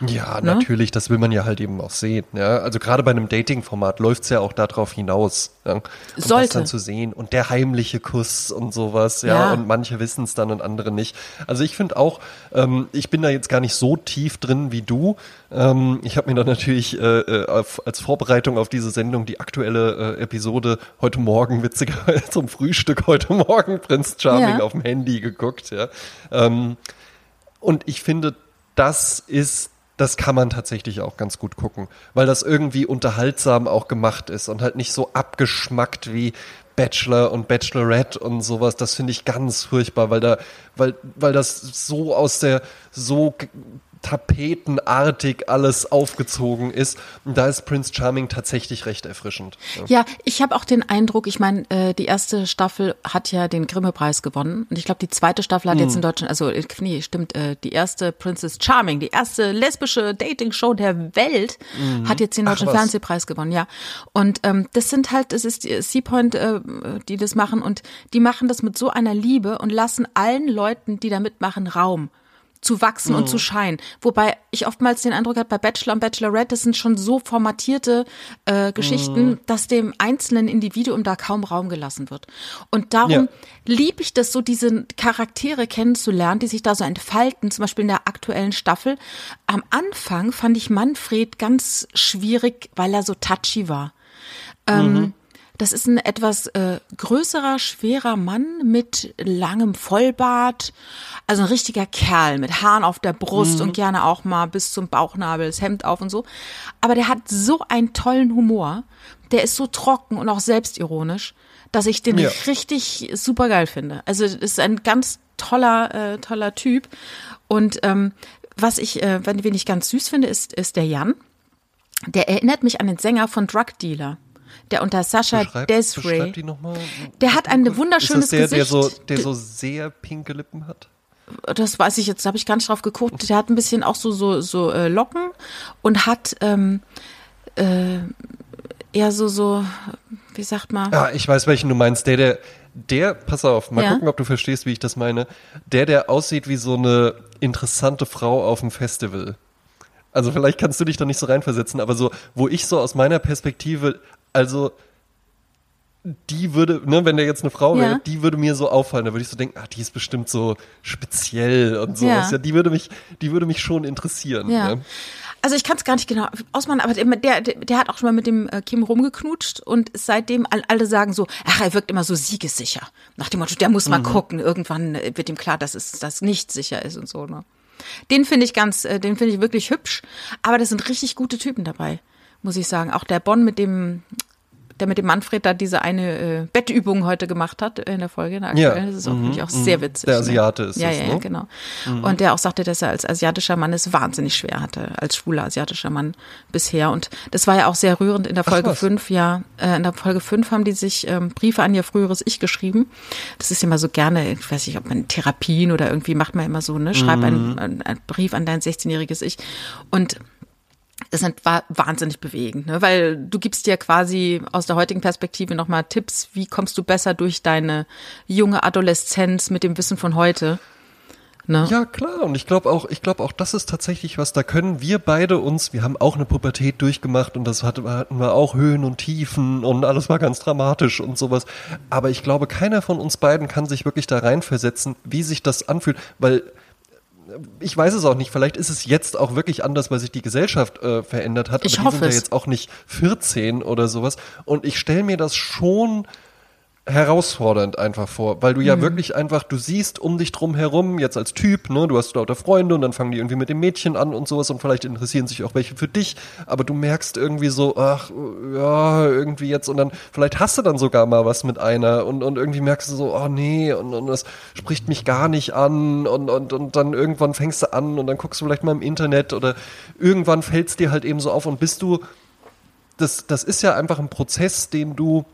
A: Ja,
B: Ne?
A: natürlich, das will man ja halt eben auch sehen. Ja? Also gerade bei einem Dating-Format läuft's ja auch darauf hinaus, ja? um das
B: Sollte.
A: dann zu sehen und der heimliche Kuss und sowas, ja,
B: Ja.
A: und manche wissen's dann und andere nicht. Also ich finde auch, ähm, ich bin da jetzt gar nicht so tief drin wie du. Ähm, ich habe mir dann natürlich äh, äh, auf, als Vorbereitung auf diese Sendung die aktuelle äh, Episode heute Morgen, witzigerweise zum Frühstück heute Morgen, Prinz Charming
B: Ja.
A: auf dem Handy geguckt, ja. Ähm, und ich finde, das ist, das kann man tatsächlich auch ganz gut gucken, weil das irgendwie unterhaltsam auch gemacht ist und halt nicht so abgeschmackt wie Bachelor und Bachelorette und sowas. Das finde ich ganz furchtbar, weil da, weil, weil das so aus der, so tapetenartig alles aufgezogen ist. Und da ist Prince Charming tatsächlich recht erfrischend. Ja.
B: Ja, ich habe auch den Eindruck, ich meine, äh, die erste Staffel hat ja den Grimme-Preis gewonnen. Und ich glaube, die zweite Staffel hat jetzt
A: Hm.
B: in Deutschland, also äh, nee, stimmt, äh, die erste Princess Charming, die erste lesbische Dating-Show der Welt, hat jetzt den
A: Mhm. Ach,
B: Deutschen
A: was.
B: Fernsehpreis gewonnen, ja. Und ähm, das sind halt, es ist die Seapoint, äh, die das machen und die machen das mit so einer Liebe und lassen allen Leuten, die da mitmachen, Raum zu wachsen und zu scheinen. Wobei ich oftmals den Eindruck habe, bei Bachelor und Bachelorette, das sind schon so formatierte äh, Geschichten, dass dem einzelnen Individuum da kaum Raum gelassen wird. Und darum
A: Ja.
B: liebe ich das so, diese Charaktere kennenzulernen, die sich da so entfalten, zum Beispiel in der aktuellen Staffel. Am Anfang fand ich Manfred ganz schwierig, weil er so touchy war. Ähm, Das ist ein etwas äh, größerer, schwerer Mann mit langem Vollbart. Also ein richtiger Kerl mit Haaren auf der Brust und gerne auch mal bis zum Bauchnabel, das Hemd auf und so. Aber der hat so einen tollen Humor. Der ist so trocken und auch selbstironisch, dass ich den
A: Ja.
B: richtig super geil finde. Also das ist ein ganz toller, äh, toller Typ. Und ähm, was ich, äh, wenn wen ich ganz süß finde, ist, ist der Jan. Der erinnert mich an den Sänger von Drug Dealer, der unter Sascha
A: Beschreib,
B: Desiree. Der hat ein wunderschönes
A: ist das der, Der so,
B: Gesicht.
A: der so sehr pinke Lippen hat.
B: das weiß ich jetzt, habe ich gar nicht drauf geguckt. Der hat ein bisschen auch so so so äh, Locken und hat ähm, äh, eher so so, wie sagt man?
A: Ah, ich weiß, welchen du meinst. Der, der, der, pass auf, mal
B: Ja.
A: gucken, ob du verstehst, wie ich das meine. Der, der aussieht wie so eine interessante Frau auf dem Festival. Also vielleicht kannst du dich da nicht so reinversetzen, aber so, wo ich so aus meiner Perspektive, also die würde, ne, wenn der jetzt eine Frau
B: Ja.
A: wäre, die würde mir so auffallen. Da würde ich so denken, ach, die ist bestimmt so speziell und sowas.
B: Ja.
A: Ja, die würde mich, die würde mich schon interessieren.
B: Ja.
A: Ne?
B: Also ich kann es gar nicht genau ausmachen, aber der, der, der hat auch schon mal mit dem äh, Kim rumgeknutscht und seitdem all- alle sagen so, ach, er wirkt immer so siegessicher. Nach dem Motto, der muss mal gucken, irgendwann wird ihm klar, dass es das nicht sicher ist und so. Ne? Den finde ich ganz, äh, den finde ich wirklich hübsch, aber das sind richtig gute Typen dabei, muss ich sagen. Auch der Bonn mit dem der mit dem Manfred da diese eine äh, Bettübung heute gemacht hat in der Folge, in der
A: Ja.
B: Das ist auch, ich auch sehr witzig.
A: Der
B: ne?
A: Asiate ist
B: ja,
A: das,
B: ja,
A: ne?
B: ja, genau. Und der auch sagte, dass er als asiatischer Mann es wahnsinnig schwer hatte, als schwuler asiatischer Mann bisher. Und das war ja auch sehr rührend in der Folge
A: was.
B: 5, ja. Äh, in der Folge 5 haben die sich ähm, Briefe an ihr früheres Ich geschrieben. Das ist immer so gerne, ich weiß nicht, ob man Therapien oder irgendwie macht man immer so, ne? Schreib einen, einen, einen Brief an dein 16-jähriges Ich. Und das war wahnsinnig bewegend, ne? weil du gibst dir quasi aus der heutigen Perspektive nochmal Tipps, wie kommst du besser durch deine junge Adoleszenz mit dem Wissen von heute. Ne?
A: Ja, klar. Und ich glaube auch, ich glaube auch, das ist tatsächlich was, da können wir beide uns, wir haben auch eine Pubertät durchgemacht und das hatte, hatten wir auch Höhen und Tiefen und alles war ganz dramatisch und sowas. Aber ich glaube, keiner von uns beiden kann sich wirklich da reinversetzen, wie sich das anfühlt, weil ich weiß es auch nicht, vielleicht ist es jetzt auch wirklich anders, weil sich die Gesellschaft äh, verändert hat.
B: Ich
A: aber die
B: hoffe
A: sind ja
B: es.
A: jetzt auch nicht 14 oder sowas. Und ich stelle mir das schon herausfordernd einfach vor, weil du ja wirklich einfach, du siehst um dich drum herum, jetzt als Typ, ne, du hast lauter Freunde und dann fangen die irgendwie mit dem Mädchen an und sowas und vielleicht interessieren sich auch welche für dich, aber du merkst irgendwie so, ach, ja, irgendwie jetzt und dann, vielleicht hast du dann sogar mal was mit einer und, und irgendwie merkst du so, oh nee, und, und das spricht mich gar nicht an und, und, und dann irgendwann fängst du an und dann guckst du vielleicht mal im Internet oder irgendwann fällt es dir halt eben so auf und bist du, das, das ist ja einfach ein Prozess, den du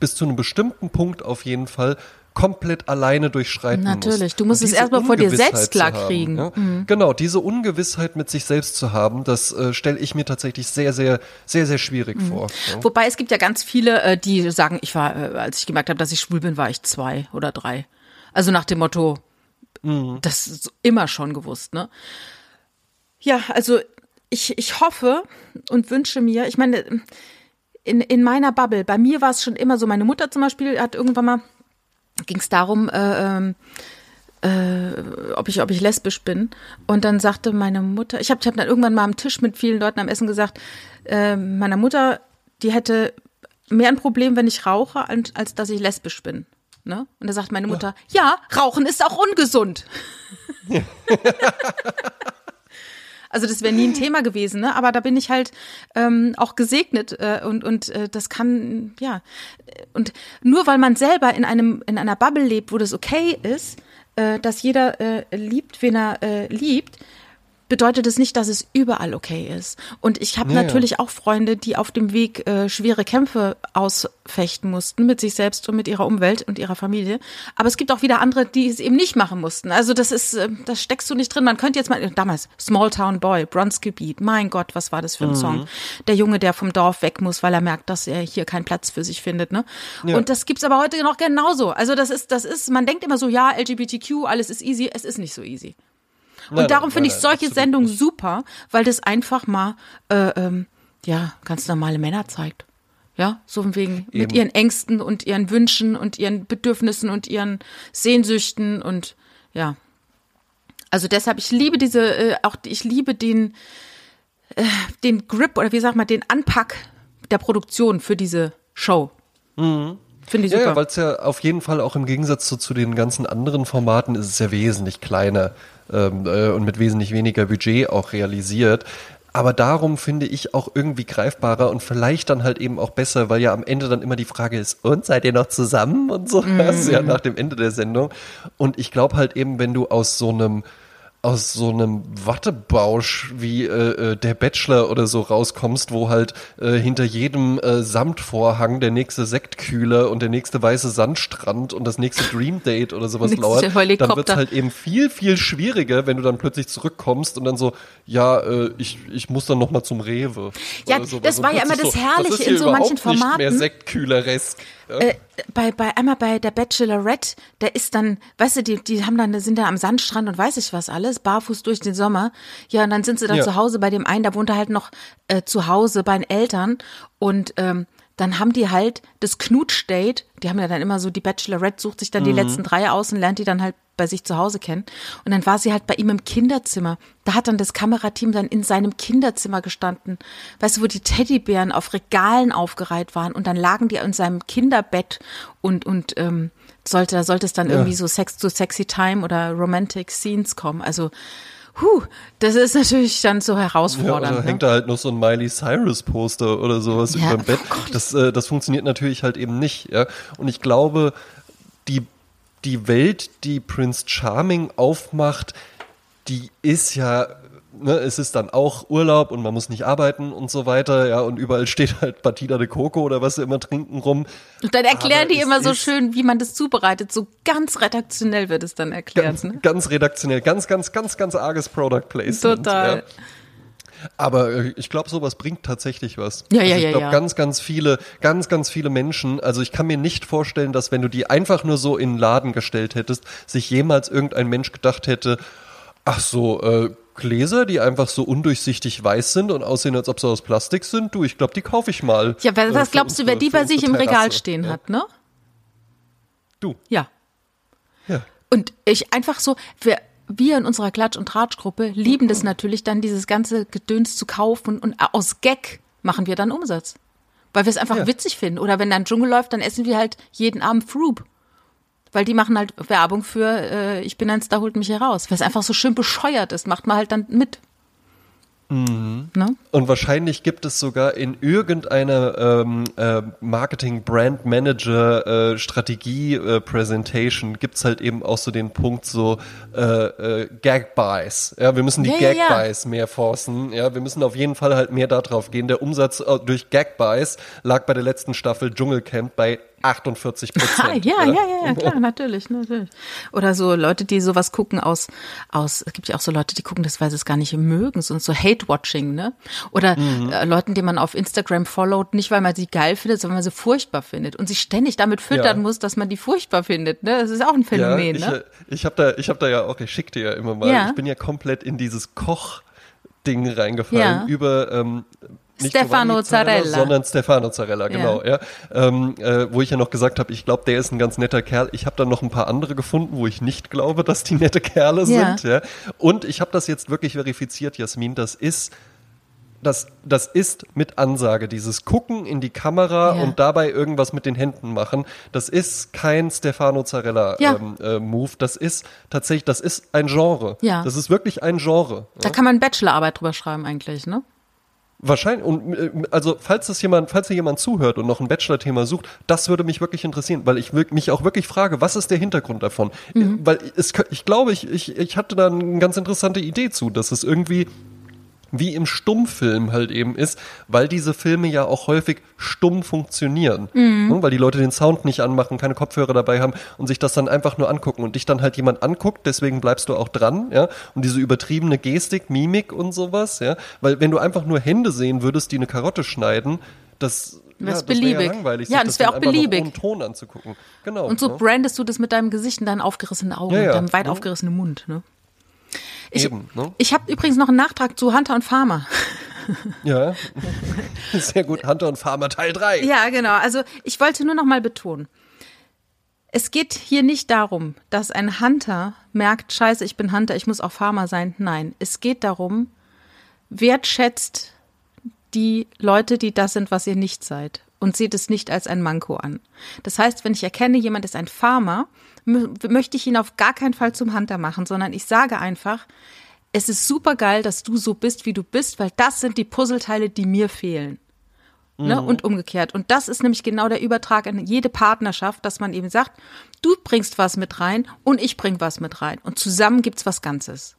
A: bis zu einem bestimmten Punkt auf jeden Fall komplett alleine durchschreiten
B: Natürlich.
A: musst.
B: Du musst es
A: diese
B: erst mal vor dir selbst
A: zu haben,
B: klarkriegen.
A: Ja?
B: Mhm.
A: Genau, diese Ungewissheit mit sich selbst zu haben, das äh, stelle ich mir tatsächlich sehr, sehr, sehr, sehr schwierig
B: Mhm.
A: vor. Ja?
B: Wobei es gibt ja ganz viele, äh, die sagen, ich war, äh, als ich gemerkt habe, dass ich schwul bin, war ich zwei oder drei. Also nach dem Motto, das ist immer schon gewusst, ne? Ja, also ich, ich hoffe und wünsche mir, ich meine, in, in meiner Bubble, bei mir war es schon immer so, meine Mutter zum Beispiel hat irgendwann mal, ging es darum, äh, ähm, äh, ob ich, ob ich lesbisch bin. Und dann sagte meine Mutter, ich habe ich hab dann irgendwann mal am Tisch mit vielen Leuten am Essen gesagt, äh, meiner Mutter, die hätte mehr ein Problem, wenn ich rauche, als, als dass ich lesbisch bin. Ne? Und da sagt meine Mutter, ja, Rauchen ist auch ungesund. Also das wäre nie ein Thema gewesen, ne? Aber da bin ich halt ähm, auch gesegnet äh, und und äh, das kann ja und nur weil man selber in einem in einer Bubble lebt, wo das okay ist, äh, dass jeder äh, liebt, wen er äh, liebt, bedeutet es nicht, dass es überall okay ist. Und ich habe
A: Ja, ja.
B: natürlich auch Freunde, die auf dem Weg äh, schwere Kämpfe ausfechten mussten mit sich selbst und mit ihrer Umwelt und ihrer Familie. Aber es gibt auch wieder andere, die es eben nicht machen mussten. Also das ist, äh, das steckst du nicht drin. Man könnte jetzt mal, damals, Small Town Boy, Bronzegebiet, mein Gott, was war das für ein Song? Der Junge, der vom Dorf weg muss, weil er merkt, dass er hier keinen Platz für sich findet. Ne?
A: Ja.
B: Und das gibt's aber heute noch genauso. Also das ist, das ist, man denkt immer so, ja, LGBTQ, alles ist easy. Es ist nicht so easy. Und
A: Nein,
B: darum finde ich
A: nein,
B: solche Sendungen
A: nicht.
B: super, weil das einfach mal äh, ähm, ja ganz normale Männer zeigt. Ja, so von wegen mit
A: Eben.
B: ihren Ängsten und ihren Wünschen und ihren Bedürfnissen und ihren Sehnsüchten und ja. Also deshalb, ich liebe diese, äh, auch ich liebe den, äh, den Grip oder wie sagt man, den Anpack der Produktion für diese Show. Finde ich super.
A: ja weil es ja auf jeden Fall auch im Gegensatz zu, zu den ganzen anderen Formaten ist es ja wesentlich kleiner ähm, äh, und mit wesentlich weniger Budget auch realisiert. Aber darum finde ich auch irgendwie greifbarer und vielleicht dann halt eben auch besser, weil ja am Ende dann immer die Frage ist, und seid ihr noch zusammen und so, das ja nach dem Ende der Sendung. Und ich glaube halt eben, wenn du aus so einem aus so einem Wattebausch wie äh, äh, der Bachelor oder so rauskommst, wo halt äh, hinter jedem äh, Samtvorhang der nächste Sektkühler und der nächste weiße Sandstrand und das nächste Dream Date oder sowas lauert, dann wird es halt eben viel, viel schwieriger, wenn du dann plötzlich zurückkommst und dann so, ja, äh, ich, ich muss dann nochmal zum Rewe.
B: Ja,
A: sowas.
B: das
A: Und
B: war ja immer das
A: so,
B: Herrliche
A: das ist hier
B: in so manchen
A: überhaupt Nicht mehr
B: Formaten.
A: Sektkühleresk. Ja.
B: Bei, bei einmal bei der Bachelorette, da ist dann, weißt du, die, die haben dann, sind da am Sandstrand und weiß ich was alles, barfuß durch den Sommer. Ja, und dann sind sie dann
A: Ja.
B: zu Hause bei dem einen, da wohnt er halt noch äh, zu Hause bei den Eltern und ähm, dann haben die halt das Knutsch-Date, die haben ja dann immer so, die Bachelorette sucht sich dann die letzten drei aus und lernt die dann halt bei sich zu Hause kennen. Und dann war sie halt bei ihm im Kinderzimmer. Da hat dann das Kamerateam dann in seinem Kinderzimmer gestanden. Weißt du, wo die Teddybären auf Regalen aufgereiht waren und dann lagen die in seinem Kinderbett und, und ähm, sollte, da sollte es dann irgendwie so Sex to Sexy Time oder Romantic Scenes kommen. Also, huh, das ist natürlich dann so
A: Ja,
B: herausfordernd.
A: oder
B: ne?
A: hängt da halt noch so ein Miley Cyrus Poster oder sowas
B: Ja,
A: über dem Bett.
B: oh
A: das, äh, das funktioniert natürlich halt eben nicht. Ja? Und ich glaube, die, die Welt, die Prince Charming aufmacht, die ist ja, ne, es ist dann auch Urlaub und man muss nicht arbeiten und so weiter, ja, und überall steht halt Batida de Coco oder was sie immer trinken rum.
B: Und dann erklären
A: Aber
B: die immer so schön, wie man das zubereitet. So ganz redaktionell wird es dann erklärt.
A: Ganz,
B: Ne?
A: ganz redaktionell, ganz, ganz, ganz, ganz arges Product Placement.
B: Total.
A: Ja. Aber äh, ich glaube, sowas bringt tatsächlich was.
B: Ja, ja,
A: also ich
B: ja,
A: glaube,
B: ja.
A: ganz, ganz viele, ganz, ganz viele Menschen, also ich kann mir nicht vorstellen, dass wenn du die einfach nur so in den Laden gestellt hättest, sich jemals irgendein Mensch gedacht hätte, ach so, äh, Gläser, die einfach so undurchsichtig weiß sind und aussehen, als ob sie aus Plastik sind, du, ich glaube, die kaufe ich mal.
B: Ja, was,
A: äh,
B: was
A: für
B: glaubst du, wer
A: unsere-
B: die bei sich im
A: unsere
B: Regal stehen
A: ja.
B: hat, ne?
A: Du,
B: Ja.
A: ja.
B: Und ich einfach so, wir, wir in unserer Klatsch- und Tratschgruppe lieben das natürlich dann, dieses ganze Gedöns zu kaufen und aus Gag machen wir dann Umsatz. Weil wir es einfach
A: Ja.
B: witzig finden. Oder wenn dann Dschungel läuft, dann essen wir halt jeden Abend Froop. Weil die machen halt Werbung für äh, Ich bin ein Star, holt mich hier raus. Weil es einfach so schön bescheuert ist, macht man halt dann mit.
A: Mhm.
B: Ne?
A: Und wahrscheinlich gibt es sogar in irgendeiner ähm, äh, Marketing Brand Manager äh, Strategie äh, Präsentation gibt's halt eben auch so den Punkt so äh, äh, Gag Buys. Ja, wir müssen die
B: Ja, ja,
A: Gag
B: ja.
A: Mehr forcen. Ja, wir müssen auf jeden Fall halt mehr darauf gehen. Der Umsatz äh, durch Gag Buys lag bei der letzten Staffel Dschungelcamp bei 48
B: Ah,
A: Prozent.
B: ja, ja, ja, ja, klar, natürlich, natürlich. Oder so Leute, die sowas gucken aus, aus, es gibt ja auch so Leute, die gucken das, weil sie es gar nicht mögen, so, so Hate-Watching, ne? Oder
A: Mhm.
B: äh, Leuten, die man auf Instagram followt, nicht weil man sie geil findet, sondern weil man sie furchtbar findet und sich ständig damit füttern
A: Ja.
B: muss, dass man die furchtbar findet, ne? Das ist auch ein Phänomen,
A: ja, ich,
B: ne?
A: äh, ich habe da, ich habe da ja auch, ich schick dir ja immer mal,
B: Ja.
A: ich bin ja komplett in dieses Koch-Ding reingefallen
B: Ja.
A: über ähm, nicht
B: Stefano
A: Zarella,
B: Zarella.
A: sondern Stefano Zarella, genau, ja. Ähm, äh, wo ich ja noch gesagt habe, ich glaube, der ist ein ganz netter Kerl. Ich habe dann noch ein paar andere gefunden, wo ich nicht glaube, dass die nette Kerle
B: Ja.
A: sind, ja. Und ich habe das jetzt wirklich verifiziert, Jasmin, das ist das, das ist mit Ansage, dieses Gucken in die Kamera
B: Ja.
A: und dabei irgendwas mit den Händen machen, das ist kein Stefano Zarella
B: Ja.
A: ähm, äh, das ist tatsächlich, das ist ein Genre.
B: Ja.
A: Das ist wirklich ein Genre.
B: Da kann man Bachelorarbeit drüber schreiben eigentlich, ne?
A: Wahrscheinlich, und äh, also falls das jemand, falls hier jemand zuhört und noch ein Bachelor-Thema sucht, das würde mich wirklich interessieren, weil ich mich auch wirklich frage, was ist der Hintergrund davon?
B: Mhm.
A: Weil es, ich glaube, ich, ich, ich hatte da eine ganz interessante Idee zu, dass es irgendwie wie im Stummfilm halt eben ist, weil diese Filme ja auch häufig stumm funktionieren. Ne, Weil die Leute den Sound nicht anmachen, keine Kopfhörer dabei haben und sich das dann einfach nur angucken und dich dann halt jemand anguckt, deswegen bleibst du auch dran, ja. Und diese übertriebene Gestik, Mimik und sowas, ja. Weil wenn du einfach nur Hände sehen würdest, die eine Karotte schneiden, das, ja, das wäre ja
B: beliebig.
A: langweilig.
B: Ja, das wär
A: dann
B: auch beliebig.
A: ohne Ton anzugucken. Genau.
B: Und so
A: ne?
B: brandest du das mit deinem Gesicht und deinen aufgerissenen Augen
A: Ja, ja.
B: deinem weit
A: Mhm.
B: aufgerissenen Mund, ne? Ich,
A: Eben, ne?
B: ich habe übrigens noch einen Nachtrag zu Hunter und Farmer.
A: Ja. Sehr gut. Hunter und Farmer Teil 3.
B: Ja, genau. Also ich wollte nur noch mal betonen. Es geht hier nicht darum, dass ein Hunter merkt, scheiße, ich bin Hunter, ich muss auch Farmer sein. Nein, es geht darum, wertschätzt die Leute, die das sind, was ihr nicht seid. Und sehe das nicht als ein Manko an. Das heißt, wenn ich erkenne, jemand ist ein Farmer, möchte ich ihn auf gar keinen Fall zum Hunter machen, sondern ich sage einfach, es ist super geil, dass du so bist, wie du bist, weil das sind die Puzzleteile, die mir fehlen. Ne? Mhm. Und umgekehrt. Und das ist nämlich genau der Übertrag in jede Partnerschaft, dass man eben sagt, du bringst was mit rein und ich bring was mit rein. Und zusammen gibt's was Ganzes.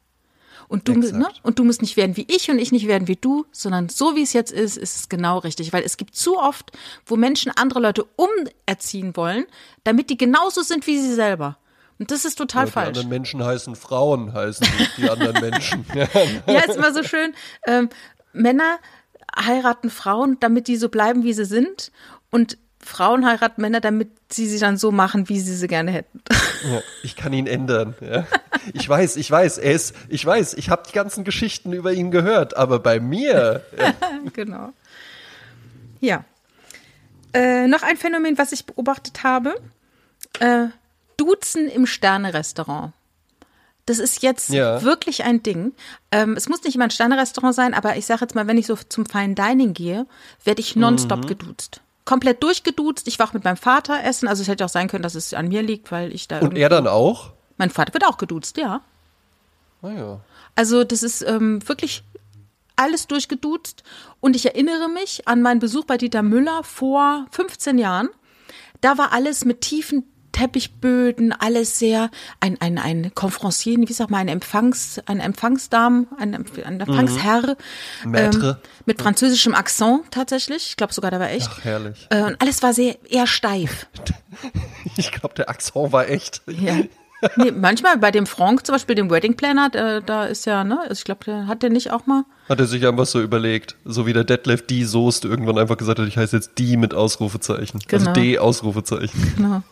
B: Und du, ne? und du musst nicht werden wie ich und ich nicht werden wie du, sondern so wie es jetzt ist, ist es genau richtig. Weil es gibt zu oft, wo Menschen andere Leute umerziehen wollen, damit die genauso sind wie sie selber. Und das ist total ja, falsch.
A: Die anderen Menschen heißen Frauen, heißen die, die anderen Menschen.
B: ja, ist immer so schön. Ähm, Männer heiraten Frauen, damit die so bleiben, wie sie sind. Und Frauen heiraten Männer, damit sie sie dann so machen, wie sie sie gerne hätten.
A: Ja, ich kann ihn ändern. Ja. Ich weiß, ich weiß, er ist, ich weiß, ich habe die ganzen Geschichten über ihn gehört, aber bei mir. Ja.
B: genau. Ja. Äh, noch ein Phänomen, was ich beobachtet habe. Äh, Duzen im Sterne-Restaurant. Das ist jetzt ja. wirklich ein Ding. Ähm, es muss nicht immer ein Sterne-Restaurant sein, aber ich sage jetzt mal, wenn ich so zum Fine Dining gehe, werde ich nonstop mhm. geduzt. Komplett durchgeduzt. Ich war auch mit meinem Vater essen. Also es hätte auch sein können, dass es an mir liegt, weil ich da.
A: Und er dann auch?
B: Mein Vater wird auch geduzt, ja.
A: Ah ja.
B: Also das ist ähm, wirklich alles durchgeduzt. Und ich erinnere mich an meinen Besuch bei Dieter Müller vor 15 Jahren. Da war alles mit tiefen Teppichböden, alles sehr ein ein ein Konferencier, wie sag mal, ein Empfangs ein Empfangsdame, ein, ein Empfangsherr
A: mhm. ähm,
B: mit französischem Akzent tatsächlich. Ich glaube sogar, der war echt.
A: Ach, herrlich.
B: Äh, und alles war sehr eher steif.
A: ich glaube, der Akzent war echt.
B: Ja. Nee, manchmal bei dem Frank zum Beispiel, dem Wedding Planner, da, da ist ja, ne, also ich glaube, der hat der nicht auch mal.
A: Hat er sich einfach so überlegt, so wie der Detlef die Soest irgendwann einfach gesagt hat, ich heiße jetzt die mit Ausrufezeichen. Also genau. Also D Ausrufezeichen.
B: Genau.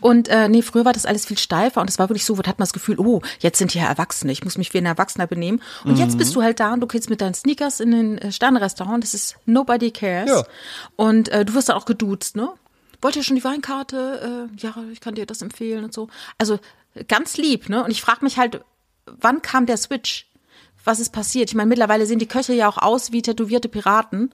B: Und äh, nee, früher war das alles viel steifer und es war wirklich so, wo hat man das Gefühl, oh, jetzt sind hier Erwachsene, ich muss mich wie ein Erwachsener benehmen. Und mhm. jetzt bist du halt da und du gehst mit deinen Sneakers in den äh, Sternrestaurant, das ist nobody cares. Ja. Und äh, du wirst dann auch geduzt, ne? Wollt ihr schon die Weinkarte? Äh, ja, ich kann dir das empfehlen und so. Also ganz lieb, ne? Und ich frage mich halt, wann kam der Switch? Was ist passiert? Ich meine, mittlerweile sehen die Köche ja auch aus wie tätowierte Piraten.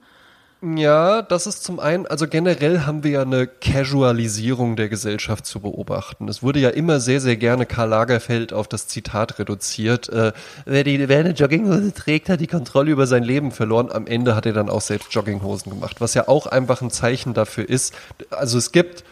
A: Ja, das ist zum einen, also generell haben wir ja eine Casualisierung der Gesellschaft zu beobachten. Es wurde ja immer sehr, sehr gerne Karl Lagerfeld auf das Zitat reduziert. Äh, wer, die, wer eine Jogginghose trägt, hat die Kontrolle über sein Leben verloren. Am Ende hat er dann auch selbst Jogginghosen gemacht, was ja auch einfach ein Zeichen dafür ist. Also es gibt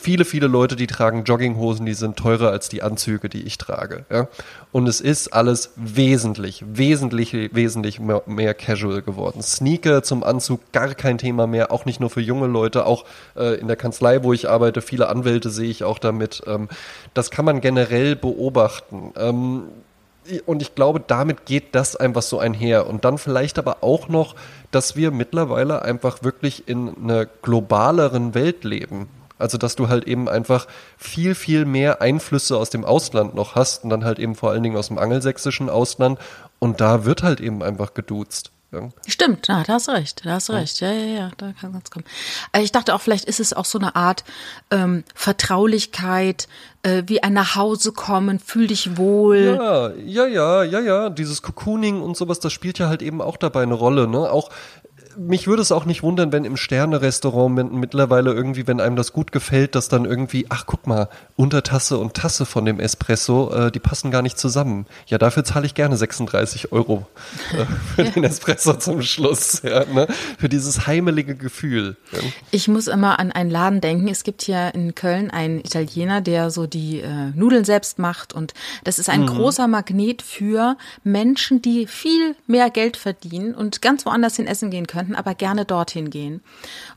A: viele, viele Leute, die tragen Jogginghosen, die sind teurer als die Anzüge, die ich trage. Ja? Und es ist alles wesentlich, wesentlich, wesentlich mehr, mehr, casual geworden. Sneaker zum Anzug gar kein Thema mehr, auch nicht nur für junge Leute, auch äh, in der Kanzlei, wo ich arbeite, viele Anwälte sehe ich auch damit. Ähm, das kann man generell beobachten. Ähm, und ich glaube, damit geht das einfach so einher. Und dann vielleicht aber auch noch, dass wir mittlerweile einfach wirklich in einer globaleren Welt leben. Also, dass du halt eben einfach viel, viel mehr Einflüsse aus dem Ausland noch hast und dann halt eben vor allen Dingen aus dem angelsächsischen Ausland. Und da wird halt eben einfach geduzt. Ja.
B: Stimmt, ja, da hast recht, da hast du recht. Ja, ja, ja, da kann es kommen. Äh, ich dachte auch, vielleicht ist es auch so eine Art ähm, Vertraulichkeit, äh, wie ein nach Hause kommen, fühl dich wohl.
A: Ja, ja, ja, ja, ja. Dieses Cocooning und sowas, das spielt ja halt eben auch dabei eine Rolle. Ne? Auch mich würde es auch nicht wundern, wenn im Sterne-Restaurant mittlerweile irgendwie, wenn einem das gut gefällt, dass dann irgendwie, ach guck mal, Untertasse und Tasse von dem Espresso, äh, die passen gar nicht zusammen. Ja, dafür zahle ich gerne 36 Euro äh, für den Espresso zum Schluss, ja, ne? für dieses heimelige Gefühl. Ja.
B: Ich muss immer an einen Laden denken. Es gibt hier in Köln einen Italiener, der so die äh, Nudeln selbst macht und das ist ein mhm. großer Magnet für Menschen, die viel mehr Geld verdienen und ganz woanders hin essen gehen können könnten aber gerne dorthin gehen.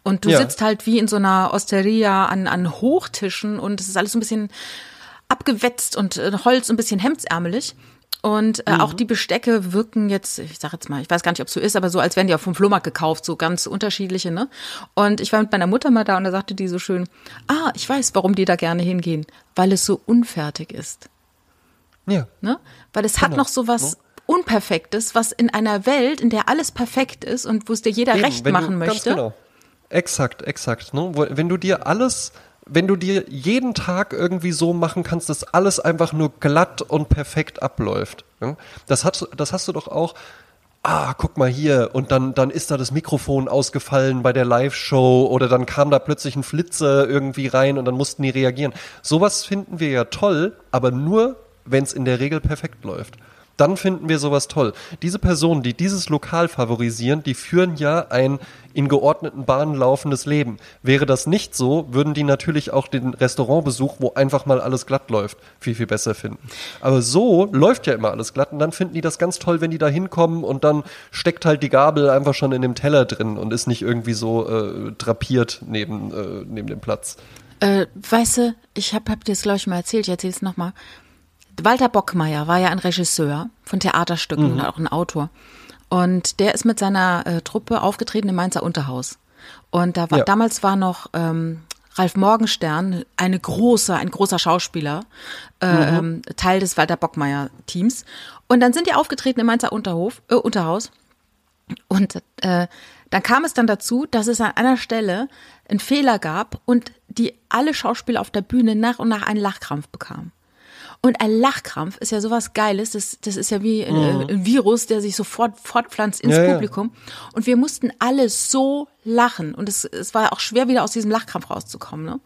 B: Und du ja. sitzt halt wie in so einer Osteria an, an Hochtischen und es ist alles so ein bisschen abgewetzt und äh, Holz ein bisschen hemdsärmelig. Und äh, mhm. auch die Bestecke wirken jetzt, ich sag jetzt mal, ich weiß gar nicht, ob es so ist, aber so, als wären die auch vom Flohmarkt gekauft, so ganz unterschiedliche, ne? Und ich war mit meiner Mutter mal da und da sagte die so schön, ah, ich weiß, warum die da gerne hingehen, weil es so unfertig ist.
A: Ja.
B: Ne? Weil es genau. hat noch so was, Unperfektes, was in einer Welt, in der alles perfekt ist und wo es dir jeder Eben, recht machen du, möchte. genau.
A: Exakt, exakt. Ne? Wenn du dir alles, wenn du dir jeden Tag irgendwie so machen kannst, dass alles einfach nur glatt und perfekt abläuft. Das, hat, das hast du doch auch ah, guck mal hier, und dann, dann ist da das Mikrofon ausgefallen bei der Live-Show oder dann kam da plötzlich ein Flitzer irgendwie rein und dann mussten die reagieren. Sowas finden wir ja toll, aber nur, wenn es in der Regel perfekt läuft dann finden wir sowas toll. Diese Personen, die dieses Lokal favorisieren, die führen ja ein in geordneten Bahnen laufendes Leben. Wäre das nicht so, würden die natürlich auch den Restaurantbesuch, wo einfach mal alles glatt läuft, viel, viel besser finden. Aber so läuft ja immer alles glatt und dann finden die das ganz toll, wenn die da hinkommen und dann steckt halt die Gabel einfach schon in dem Teller drin und ist nicht irgendwie so äh, drapiert neben, äh, neben dem Platz.
B: Äh, weißt du, ich habe hab dir das, glaube ich, mal erzählt, ich erzähle es nochmal. Walter Bockmeier war ja ein Regisseur von Theaterstücken mhm. und auch ein Autor. Und der ist mit seiner äh, Truppe aufgetreten im Mainzer Unterhaus. Und da war, ja. damals war noch ähm, Ralf Morgenstern, eine große, ein großer Schauspieler, äh, mhm. Ähm, Teil des Walter Bockmeier-Teams. Und dann sind die aufgetreten im Mainzer Unterhof, äh, Unterhaus. Und äh, dann kam es dann dazu, dass es an einer Stelle einen Fehler gab und die alle Schauspieler auf der Bühne nach und nach einen Lachkrampf bekamen. Und ein Lachkrampf ist ja sowas Geiles. Das, das ist ja wie mhm. ein Virus, der sich sofort fortpflanzt ins ja, Publikum. Ja. Und wir mussten alle so lachen. Und es, es war auch schwer, wieder aus diesem Lachkrampf rauszukommen. Ne?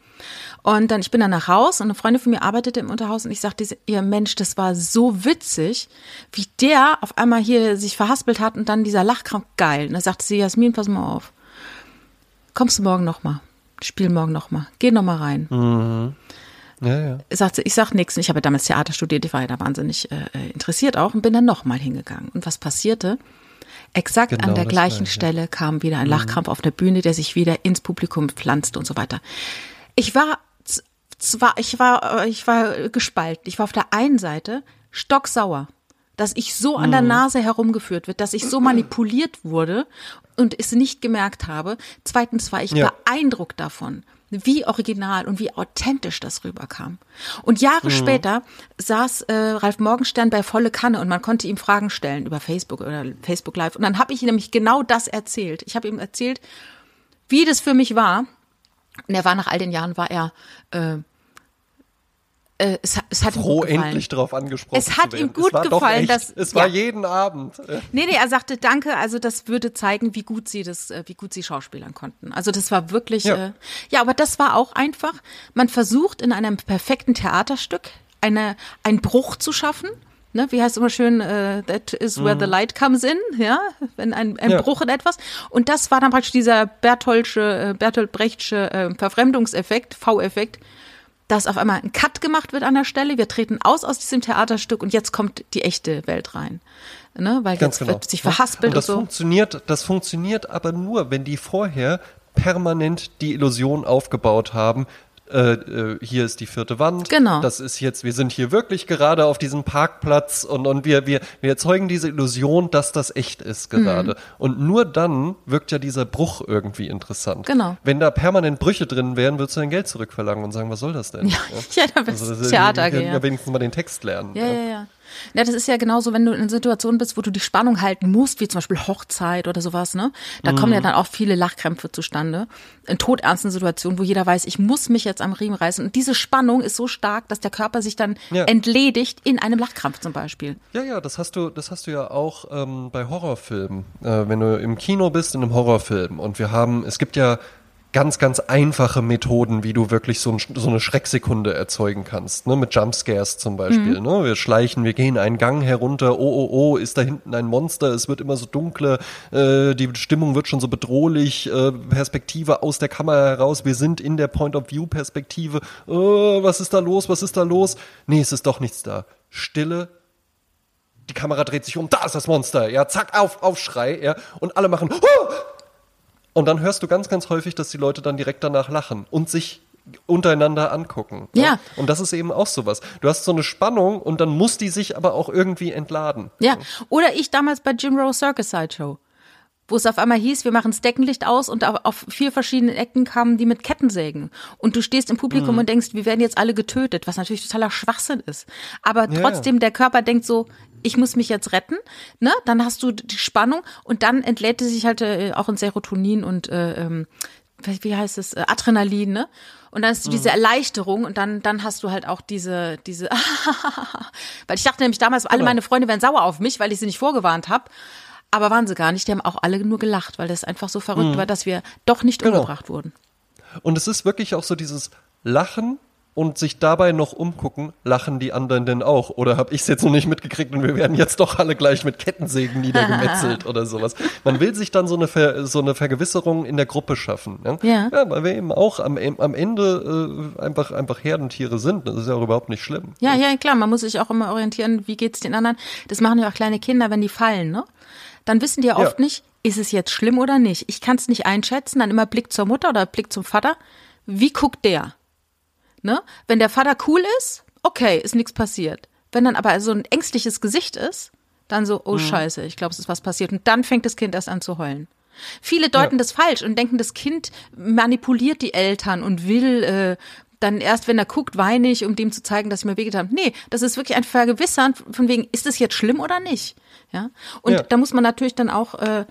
B: Und dann, ich bin dann nach Haus und eine Freundin von mir arbeitete im Unterhaus und ich sagte ihr, Mensch, das war so witzig, wie der auf einmal hier sich verhaspelt hat und dann dieser Lachkrampf geil. Und da sagte sie, Jasmin, pass mal auf. Kommst du morgen nochmal? Spiel morgen nochmal. Geh nochmal rein. Mhm. Ja, ja. Sagte, ich sag nichts. Ich habe damals Theater studiert, ich war ja da wahnsinnig äh, äh interessiert auch und bin dann nochmal hingegangen. Und was passierte? Exakt genau an der gleichen Stelle ja. kam wieder ein mhm. Lachkrampf mhm. auf der Bühne, der sich wieder ins Publikum pflanzte und so weiter. Ich war zwar, ich war, äh, ich war gespalten. Ich war auf der einen Seite stocksauer, dass ich so an der mhm. Nase herumgeführt wird, dass ich so manipuliert wurde und es nicht gemerkt habe. Zweitens war ich ja. beeindruckt davon, wie original und wie authentisch das rüberkam. Und Jahre mhm. später saß äh, Ralf Morgenstern bei volle Kanne und man konnte ihm Fragen stellen über Facebook oder Facebook Live. Und dann habe ich ihm nämlich genau das erzählt. Ich habe ihm erzählt, wie das für mich war. Und er war nach all den Jahren war er äh, äh, es, es hat
A: Froh,
B: ihm gut
A: endlich darauf angesprochen
B: Es hat ihm gut gefallen, dass
A: es war ja. jeden Abend.
B: Nee, nee, er sagte Danke, also das würde zeigen, wie gut sie das äh, wie gut sie Schauspielern konnten. Also das war wirklich ja, äh, ja aber das war auch einfach, man versucht in einem perfekten Theaterstück eine einen Bruch zu schaffen. Ne, wie heißt immer schön, uh, that is where mhm. the light comes in, ja, wenn ein, ein ja. Bruch in etwas. Und das war dann praktisch dieser Bertholdsche, Bertolt Brechtsche äh, Verfremdungseffekt, V-Effekt, dass auf einmal ein Cut gemacht wird an der Stelle. Wir treten aus aus diesem Theaterstück und jetzt kommt die echte Welt rein. Ne? Weil Ganz jetzt genau. wird sich verhaspelt
A: und das
B: und so.
A: Funktioniert, das funktioniert aber nur, wenn die vorher permanent die Illusion aufgebaut haben, äh, äh, hier ist die vierte Wand.
B: Genau.
A: Das ist jetzt, wir sind hier wirklich gerade auf diesem Parkplatz und, und wir, wir, wir erzeugen diese Illusion, dass das echt ist gerade. Mhm. Und nur dann wirkt ja dieser Bruch irgendwie interessant.
B: Genau.
A: Wenn da permanent Brüche drin wären, würdest du dein Geld zurückverlangen und sagen, was soll das denn?
B: Ja, ja, ja dann also, Theater gehen.
A: Ja. wenigstens mal den Text lernen.
B: Ja, ja, ja. Ja, das ist ja genauso, wenn du in einer Situation bist, wo du die Spannung halten musst, wie zum Beispiel Hochzeit oder sowas, ne? Da mhm. kommen ja dann auch viele Lachkrämpfe zustande. In todernsten Situationen, wo jeder weiß, ich muss mich jetzt am Riemen reißen. Und diese Spannung ist so stark, dass der Körper sich dann ja. entledigt in einem Lachkrampf zum Beispiel.
A: Ja, ja, das hast du, das hast du ja auch ähm, bei Horrorfilmen. Äh, wenn du im Kino bist in einem Horrorfilm und wir haben, es gibt ja ganz, ganz einfache Methoden, wie du wirklich so, ein, so eine Schrecksekunde erzeugen kannst. Ne? Mit Jumpscares zum Beispiel. Mhm. Ne? Wir schleichen, wir gehen einen Gang herunter, oh, oh, oh, ist da hinten ein Monster, es wird immer so dunkler, äh, die Stimmung wird schon so bedrohlich, äh, Perspektive aus der Kamera heraus, wir sind in der Point-of-View-Perspektive, oh, was ist da los, was ist da los? Nee, es ist doch nichts da. Stille, die Kamera dreht sich um, da ist das Monster, ja, zack, auf, Aufschrei, ja, und alle machen, oh! Und dann hörst du ganz, ganz häufig, dass die Leute dann direkt danach lachen und sich untereinander angucken.
B: Ja. ja.
A: Und das ist eben auch sowas. Du hast so eine Spannung und dann muss die sich aber auch irgendwie entladen.
B: Ja. Oder ich damals bei Jim Rose Circus Sideshow wo es auf einmal hieß, wir machen das Deckenlicht aus und auf vier verschiedenen Ecken kamen die mit Kettensägen. Und du stehst im Publikum mhm. und denkst, wir werden jetzt alle getötet, was natürlich totaler Schwachsinn ist. Aber trotzdem, ja. der Körper denkt so, ich muss mich jetzt retten, ne? Dann hast du die Spannung und dann entlädt sich halt äh, auch in Serotonin und äh, ähm, wie heißt es, äh, Adrenalin, ne? Und dann hast du diese mhm. Erleichterung und dann, dann hast du halt auch diese, diese, weil ich dachte nämlich damals, alle genau. meine Freunde wären sauer auf mich, weil ich sie nicht vorgewarnt habe. Aber waren sie gar nicht, die haben auch alle nur gelacht, weil das einfach so verrückt war, dass wir doch nicht
A: Genau.
B: umgebracht wurden.
A: Und es ist wirklich auch so dieses Lachen und sich dabei noch umgucken, lachen die anderen denn auch? Oder habe ich es jetzt noch nicht mitgekriegt und wir werden jetzt doch alle gleich mit Kettensägen niedergemetzelt oder sowas? Man will sich dann so eine, Ver, so eine Vergewisserung in der Gruppe schaffen. Ne?
B: Ja.
A: ja, weil wir eben auch am, am Ende äh, einfach, einfach Herdentiere sind. Das ist ja auch überhaupt nicht schlimm.
B: Ja, ja, klar, man muss sich auch immer orientieren, wie geht's den anderen. Das machen ja auch kleine Kinder, wenn die fallen, ne? Dann wissen die ja oft
A: Ja.
B: nicht, ist es jetzt schlimm oder nicht. Ich kann es nicht einschätzen, dann immer Blick zur Mutter oder Blick zum Vater. Wie guckt der? Ne? Wenn der Vater cool ist, okay, ist nichts passiert. Wenn dann aber so ein ängstliches Gesicht ist, dann so, oh Scheiße, ich glaube, es ist was passiert. Und dann fängt das Kind erst an zu heulen. Viele deuten
A: Ja.
B: das falsch und denken, das Kind manipuliert die Eltern und will äh, dann erst, wenn er guckt, weine ich, um dem zu zeigen, dass ich mir wehgetan habe. Nee, das ist wirklich ein Vergewissern von wegen, ist es jetzt schlimm oder nicht? Ja. Und
A: Ja.
B: da muss man natürlich dann auch, äh,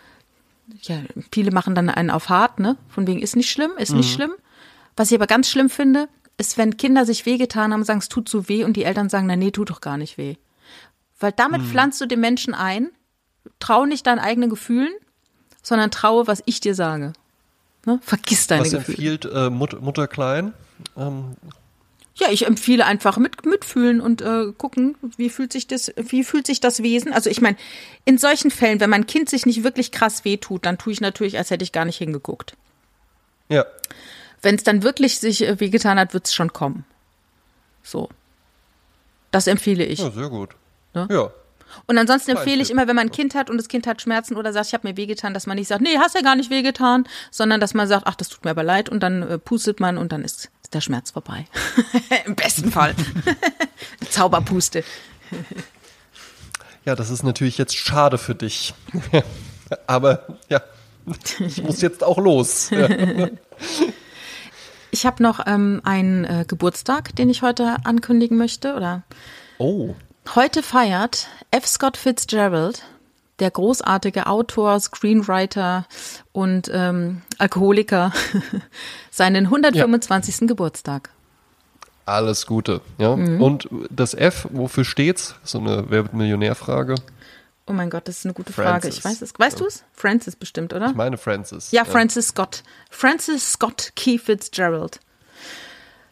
B: ja, viele machen dann einen auf hart, ne? Von wegen, ist nicht schlimm, ist nicht schlimm. Was ich aber ganz schlimm finde, ist, wenn Kinder sich wehgetan haben sagen, es tut so weh und die Eltern sagen, na nee, tut doch gar nicht weh. Weil damit pflanzt du dem Menschen ein, trau nicht deinen eigenen Gefühlen, sondern traue, was ich dir sage. Ne? Vergiss deine
A: Was
B: Gefühle.
A: empfiehlt äh, Mut, Mutter Klein? Ähm,
B: Ja, ich empfehle einfach mit, mitfühlen und äh, gucken, wie fühlt sich das, wie fühlt sich das Wesen. Also ich meine, in solchen Fällen, wenn mein Kind sich nicht wirklich krass wehtut, dann tue ich natürlich, als hätte ich gar nicht hingeguckt.
A: ja,
B: Wenn es dann wirklich sich äh, wehgetan hat, wird es schon kommen. So. Das empfehle ich.
A: ja, sehr gut.
B: Ne?
A: Ja.
B: Und ansonsten empfehle ich immer, wenn man ein Kind hat und das Kind hat Schmerzen oder sagt, ich habe mir wehgetan, dass man nicht sagt, nee, hast ja gar nicht wehgetan, sondern dass man sagt, ach, das tut mir aber leid und dann äh, pustet man und dann ist, ist der Schmerz vorbei. Im besten Fall. Zauberpuste.
A: Ja, das ist natürlich jetzt schade für dich. Aber ja, ich muss jetzt auch los.
B: Ich habe noch ähm, einen äh, Geburtstag, den ich heute ankündigen möchte. Oder
A: Oh,
B: heute feiert F. Scott Fitzgerald, der großartige Autor, Screenwriter und ähm, Alkoholiker, seinen 125. Geburtstag.
A: alles Gute. Ja.
B: Mhm.
A: Und das F, wofür steht's? So eine Wer wird Millionär-Frage.
B: Oh mein Gott, das ist eine gute Frage.
A: Francis.
B: Ich weiß es. Weißt du es? Francis bestimmt, oder?
A: Ich meine Francis.
B: Ja, Francis Scott. Francis Scott Key Fitzgerald.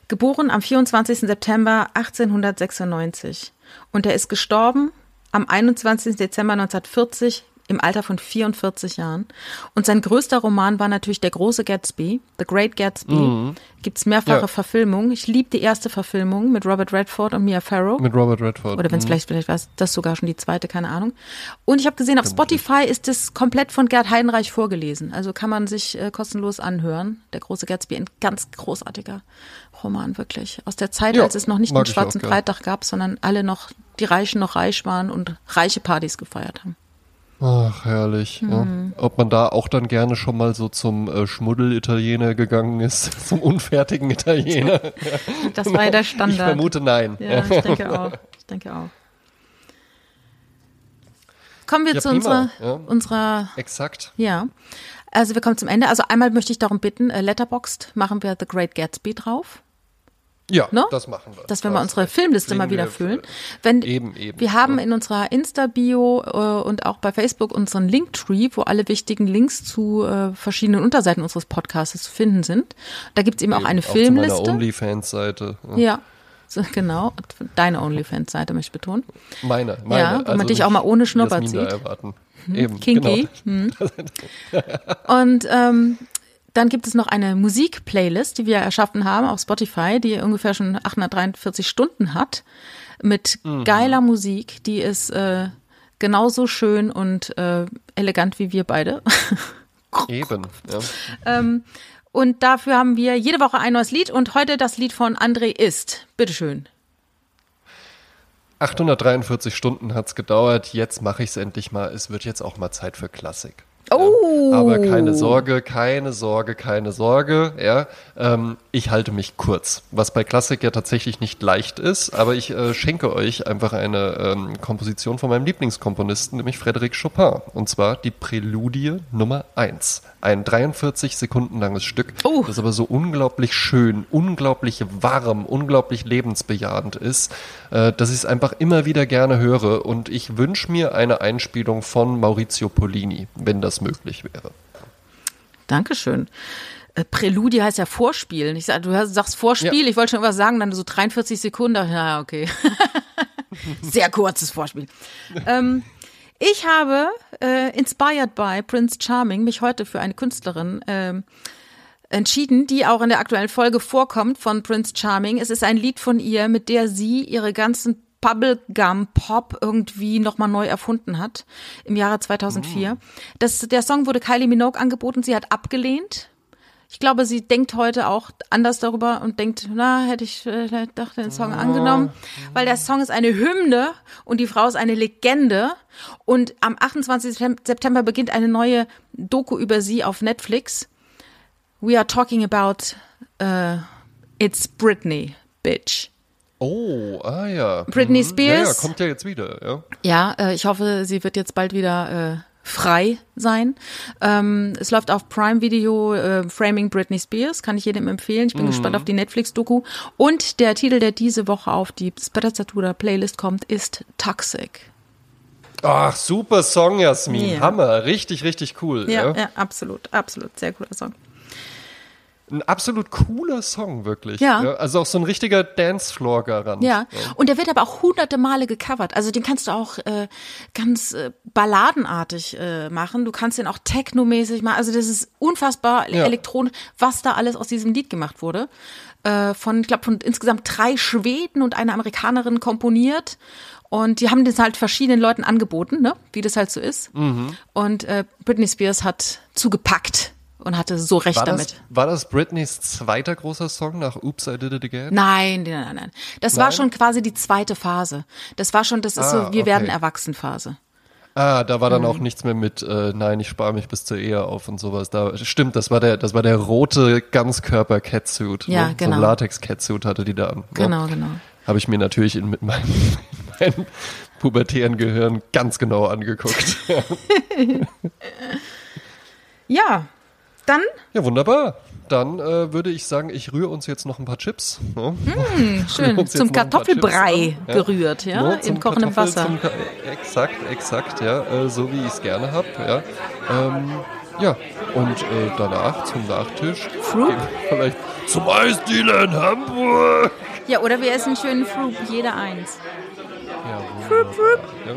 B: Geboren am 24. September 1896. Und er ist gestorben am 21. Dezember 1940 im Alter von 44 Jahren. Und sein größter Roman war natürlich Der große Gatsby, The Great Gatsby. Gibt's mehrfache
A: Ja.
B: Verfilmungen. Ich liebe die erste Verfilmung mit Robert Redford und Mia Farrow.
A: Mit Robert Redford.
B: Oder wenn es
A: Mhm.
B: vielleicht, vielleicht war es das sogar schon die zweite, keine Ahnung. Und ich habe gesehen, auf Spotify ist es komplett von Gerd Heidenreich vorgelesen. Also kann man sich äh, kostenlos anhören. Der große Gatsby, ein ganz großartiger Roman, wirklich. Aus der Zeit,
A: Ja,
B: als es noch nicht den schwarzen. Freitag gab, sondern alle noch, die Reichen noch reich waren und reiche Partys gefeiert haben.
A: Ach, herrlich.
B: Mhm.
A: Ja. Ob man da auch dann gerne schon mal so zum äh, Schmuddel-Italiener gegangen ist, zum unfertigen Italiener.
B: Das war ja der
A: Ich
B: Standard.
A: vermute nein.
B: Ja, ich denke auch. Ich denke auch. Kommen wir
A: Ja,
B: zu
A: prima,
B: unserer,
A: ja.
B: unserer
A: Exakt.
B: Ja, also wir kommen zum Ende. Also einmal möchte ich darum bitten, äh, Letterboxd machen wir The Great Gatsby drauf,
A: Ja,
B: Ne?
A: das machen wir.
B: dass wir
A: Da
B: mal unsere. Filmliste mal wieder füllen. Wenn,
A: Eben, eben.
B: wir haben
A: ja.
B: in unserer Insta-Bio äh, und auch bei Facebook unseren Linktree, wo alle wichtigen Links zu äh, verschiedenen Unterseiten unseres Podcasts zu finden sind. Da gibt's eben auch eine
A: Auch
B: Filmliste.
A: OnlyFans-Seite. Ja.
B: Ja, so, genau. Deine OnlyFans-Seite möchte ich betonen.
A: Meine, meine.
B: Ja, wo man
A: also
B: dich auch mal ohne
A: da
B: sieht.
A: erwarten. Eben,
B: Kinky.
A: genau.
B: Und ähm, dann gibt es noch eine Musik-Playlist, die wir erschaffen haben auf Spotify, die ungefähr schon 843 Stunden hat, mit
A: Mhm.
B: geiler Musik, die ist äh, genauso schön und äh, elegant wie wir beide.
A: Eben, ja.
B: ähm, und dafür haben wir jede Woche ein neues Lied und heute das Lied von André ist. Bitteschön.
A: 843 Stunden hat's gedauert, jetzt mache ich es endlich mal. Es wird jetzt auch mal Zeit für Klassik.
B: Oh.
A: Ja. Aber keine Sorge, keine Sorge, keine Sorge. Ja, ähm, ich halte mich kurz, was bei Klassik ja tatsächlich nicht leicht ist. Aber ich äh, schenke euch einfach eine ähm, Komposition von meinem Lieblingskomponisten, nämlich Frédéric Chopin. Und zwar die Präludie Nummer 1. Ein 43 Sekunden langes Stück,
B: Oh.
A: das aber so unglaublich schön, unglaublich warm, unglaublich lebensbejahend ist, äh, dass ich es einfach immer wieder gerne höre. Und ich wünsche mir eine Einspielung von Maurizio Pollini, wenn das möglich wäre.
B: Dankeschön. Äh, Präludie heißt ja Vorspielen. Ich sag, du sagst Vorspiel,
A: Ja.
B: ich wollte schon irgendwas sagen, dann so 43 Sekunden, naja, okay. Sehr kurzes Vorspiel. ähm, ich habe, äh, inspired by Prince Charming, mich heute für eine Künstlerin ähm, entschieden, die auch in der aktuellen Folge vorkommt von Prince Charming. Es ist ein Lied von ihr, mit der sie ihre ganzen Bubblegum Pop irgendwie nochmal neu erfunden hat im Jahre 2004. Das, der Song wurde Kylie Minogue angeboten, sie hat abgelehnt. Ich glaube, sie denkt heute auch anders darüber und denkt, na, hätte ich äh, doch den Song angenommen, weil der Song ist eine Hymne und die Frau ist eine Legende und am 28. September beginnt eine neue Doku über sie auf Netflix. We are talking about uh, It's Britney, bitch.
A: Oh, ah ja.
B: Britney
A: Mhm.
B: Spears.
A: Ja, ja, kommt ja jetzt wieder, ja.
B: Ja, äh, ich hoffe, sie wird jetzt bald wieder äh, frei sein. Ähm, es läuft auf Prime Video äh, Framing Britney Spears, kann ich jedem empfehlen. Ich bin gespannt auf die Netflix-Doku. Und der Titel, der diese Woche auf die Spezzatura Playlist kommt, ist Toxic.
A: Ach, super Song, Jasmin.
B: Ja.
A: Hammer. Richtig, richtig cool.
B: Ja,
A: Ja,
B: ja, absolut, absolut. Sehr cooler Song.
A: Ein absolut cooler Song, wirklich.
B: Ja.
A: Also auch so ein richtiger Dancefloor-Garant.
B: Ja, und der wird aber auch hunderte Male gecovert. Also den kannst du auch äh, ganz äh, balladenartig äh, machen. Du kannst den auch technomäßig machen. Also das ist unfassbar
A: Ja.
B: elektronisch, was da alles aus diesem Lied gemacht wurde. Äh, von, ich glaube, von insgesamt drei Schweden und einer Amerikanerin komponiert. Und die haben das halt verschiedenen Leuten angeboten, ne? wie das halt so ist.
A: Mhm.
B: Und äh, Britney Spears hat zugepackt und hatte so recht
A: War
B: damit.
A: das, war das Britneys zweiter großer Song nach Oops, I Did It Again?
B: Nein, nein, nein, nein. Das war
A: Nein?
B: schon quasi die zweite Phase. Das war schon, das ist
A: Ah,
B: so, wir werden
A: okay.
B: erwachsen Phase.
A: Ah, da war dann
B: Mhm.
A: auch nichts mehr mit, äh, nein, ich spare mich bis zur Ehe auf und sowas. Da stimmt, das war der, das war der rote Ganzkörper-Catsuit.
B: Ja,
A: ne?
B: genau.
A: So ein Latex-Catsuit hatte die da an.
B: Genau, genau.
A: Habe ich mir natürlich in, mit meinem, in meinem pubertären Gehirn ganz genau angeguckt.
B: Ja, dann
A: ja, wunderbar. Dann äh, würde ich sagen, ich rühre uns jetzt noch ein paar Chips. Ne?
B: schön
A: uns jetzt
B: zum Kartoffelbrei
A: ja.
B: gerührt, ja,
A: Nur zum
B: in kochendem Wasser.
A: Zum Ka exakt, exakt, ja, äh, so wie ich es gerne habe, ja. Ähm, ja, und äh, danach zum Nachtisch
B: Fruit?
A: vielleicht zum Eisdealer in Hamburg.
B: Ja, oder wir essen schönen Fruit, jeder eins.
A: Ja,
B: Fruit, fruit.
A: ja.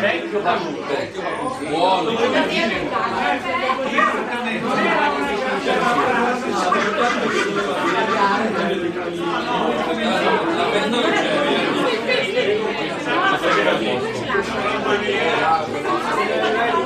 C: vecchio panuto. Vecchio panuto. Buono. La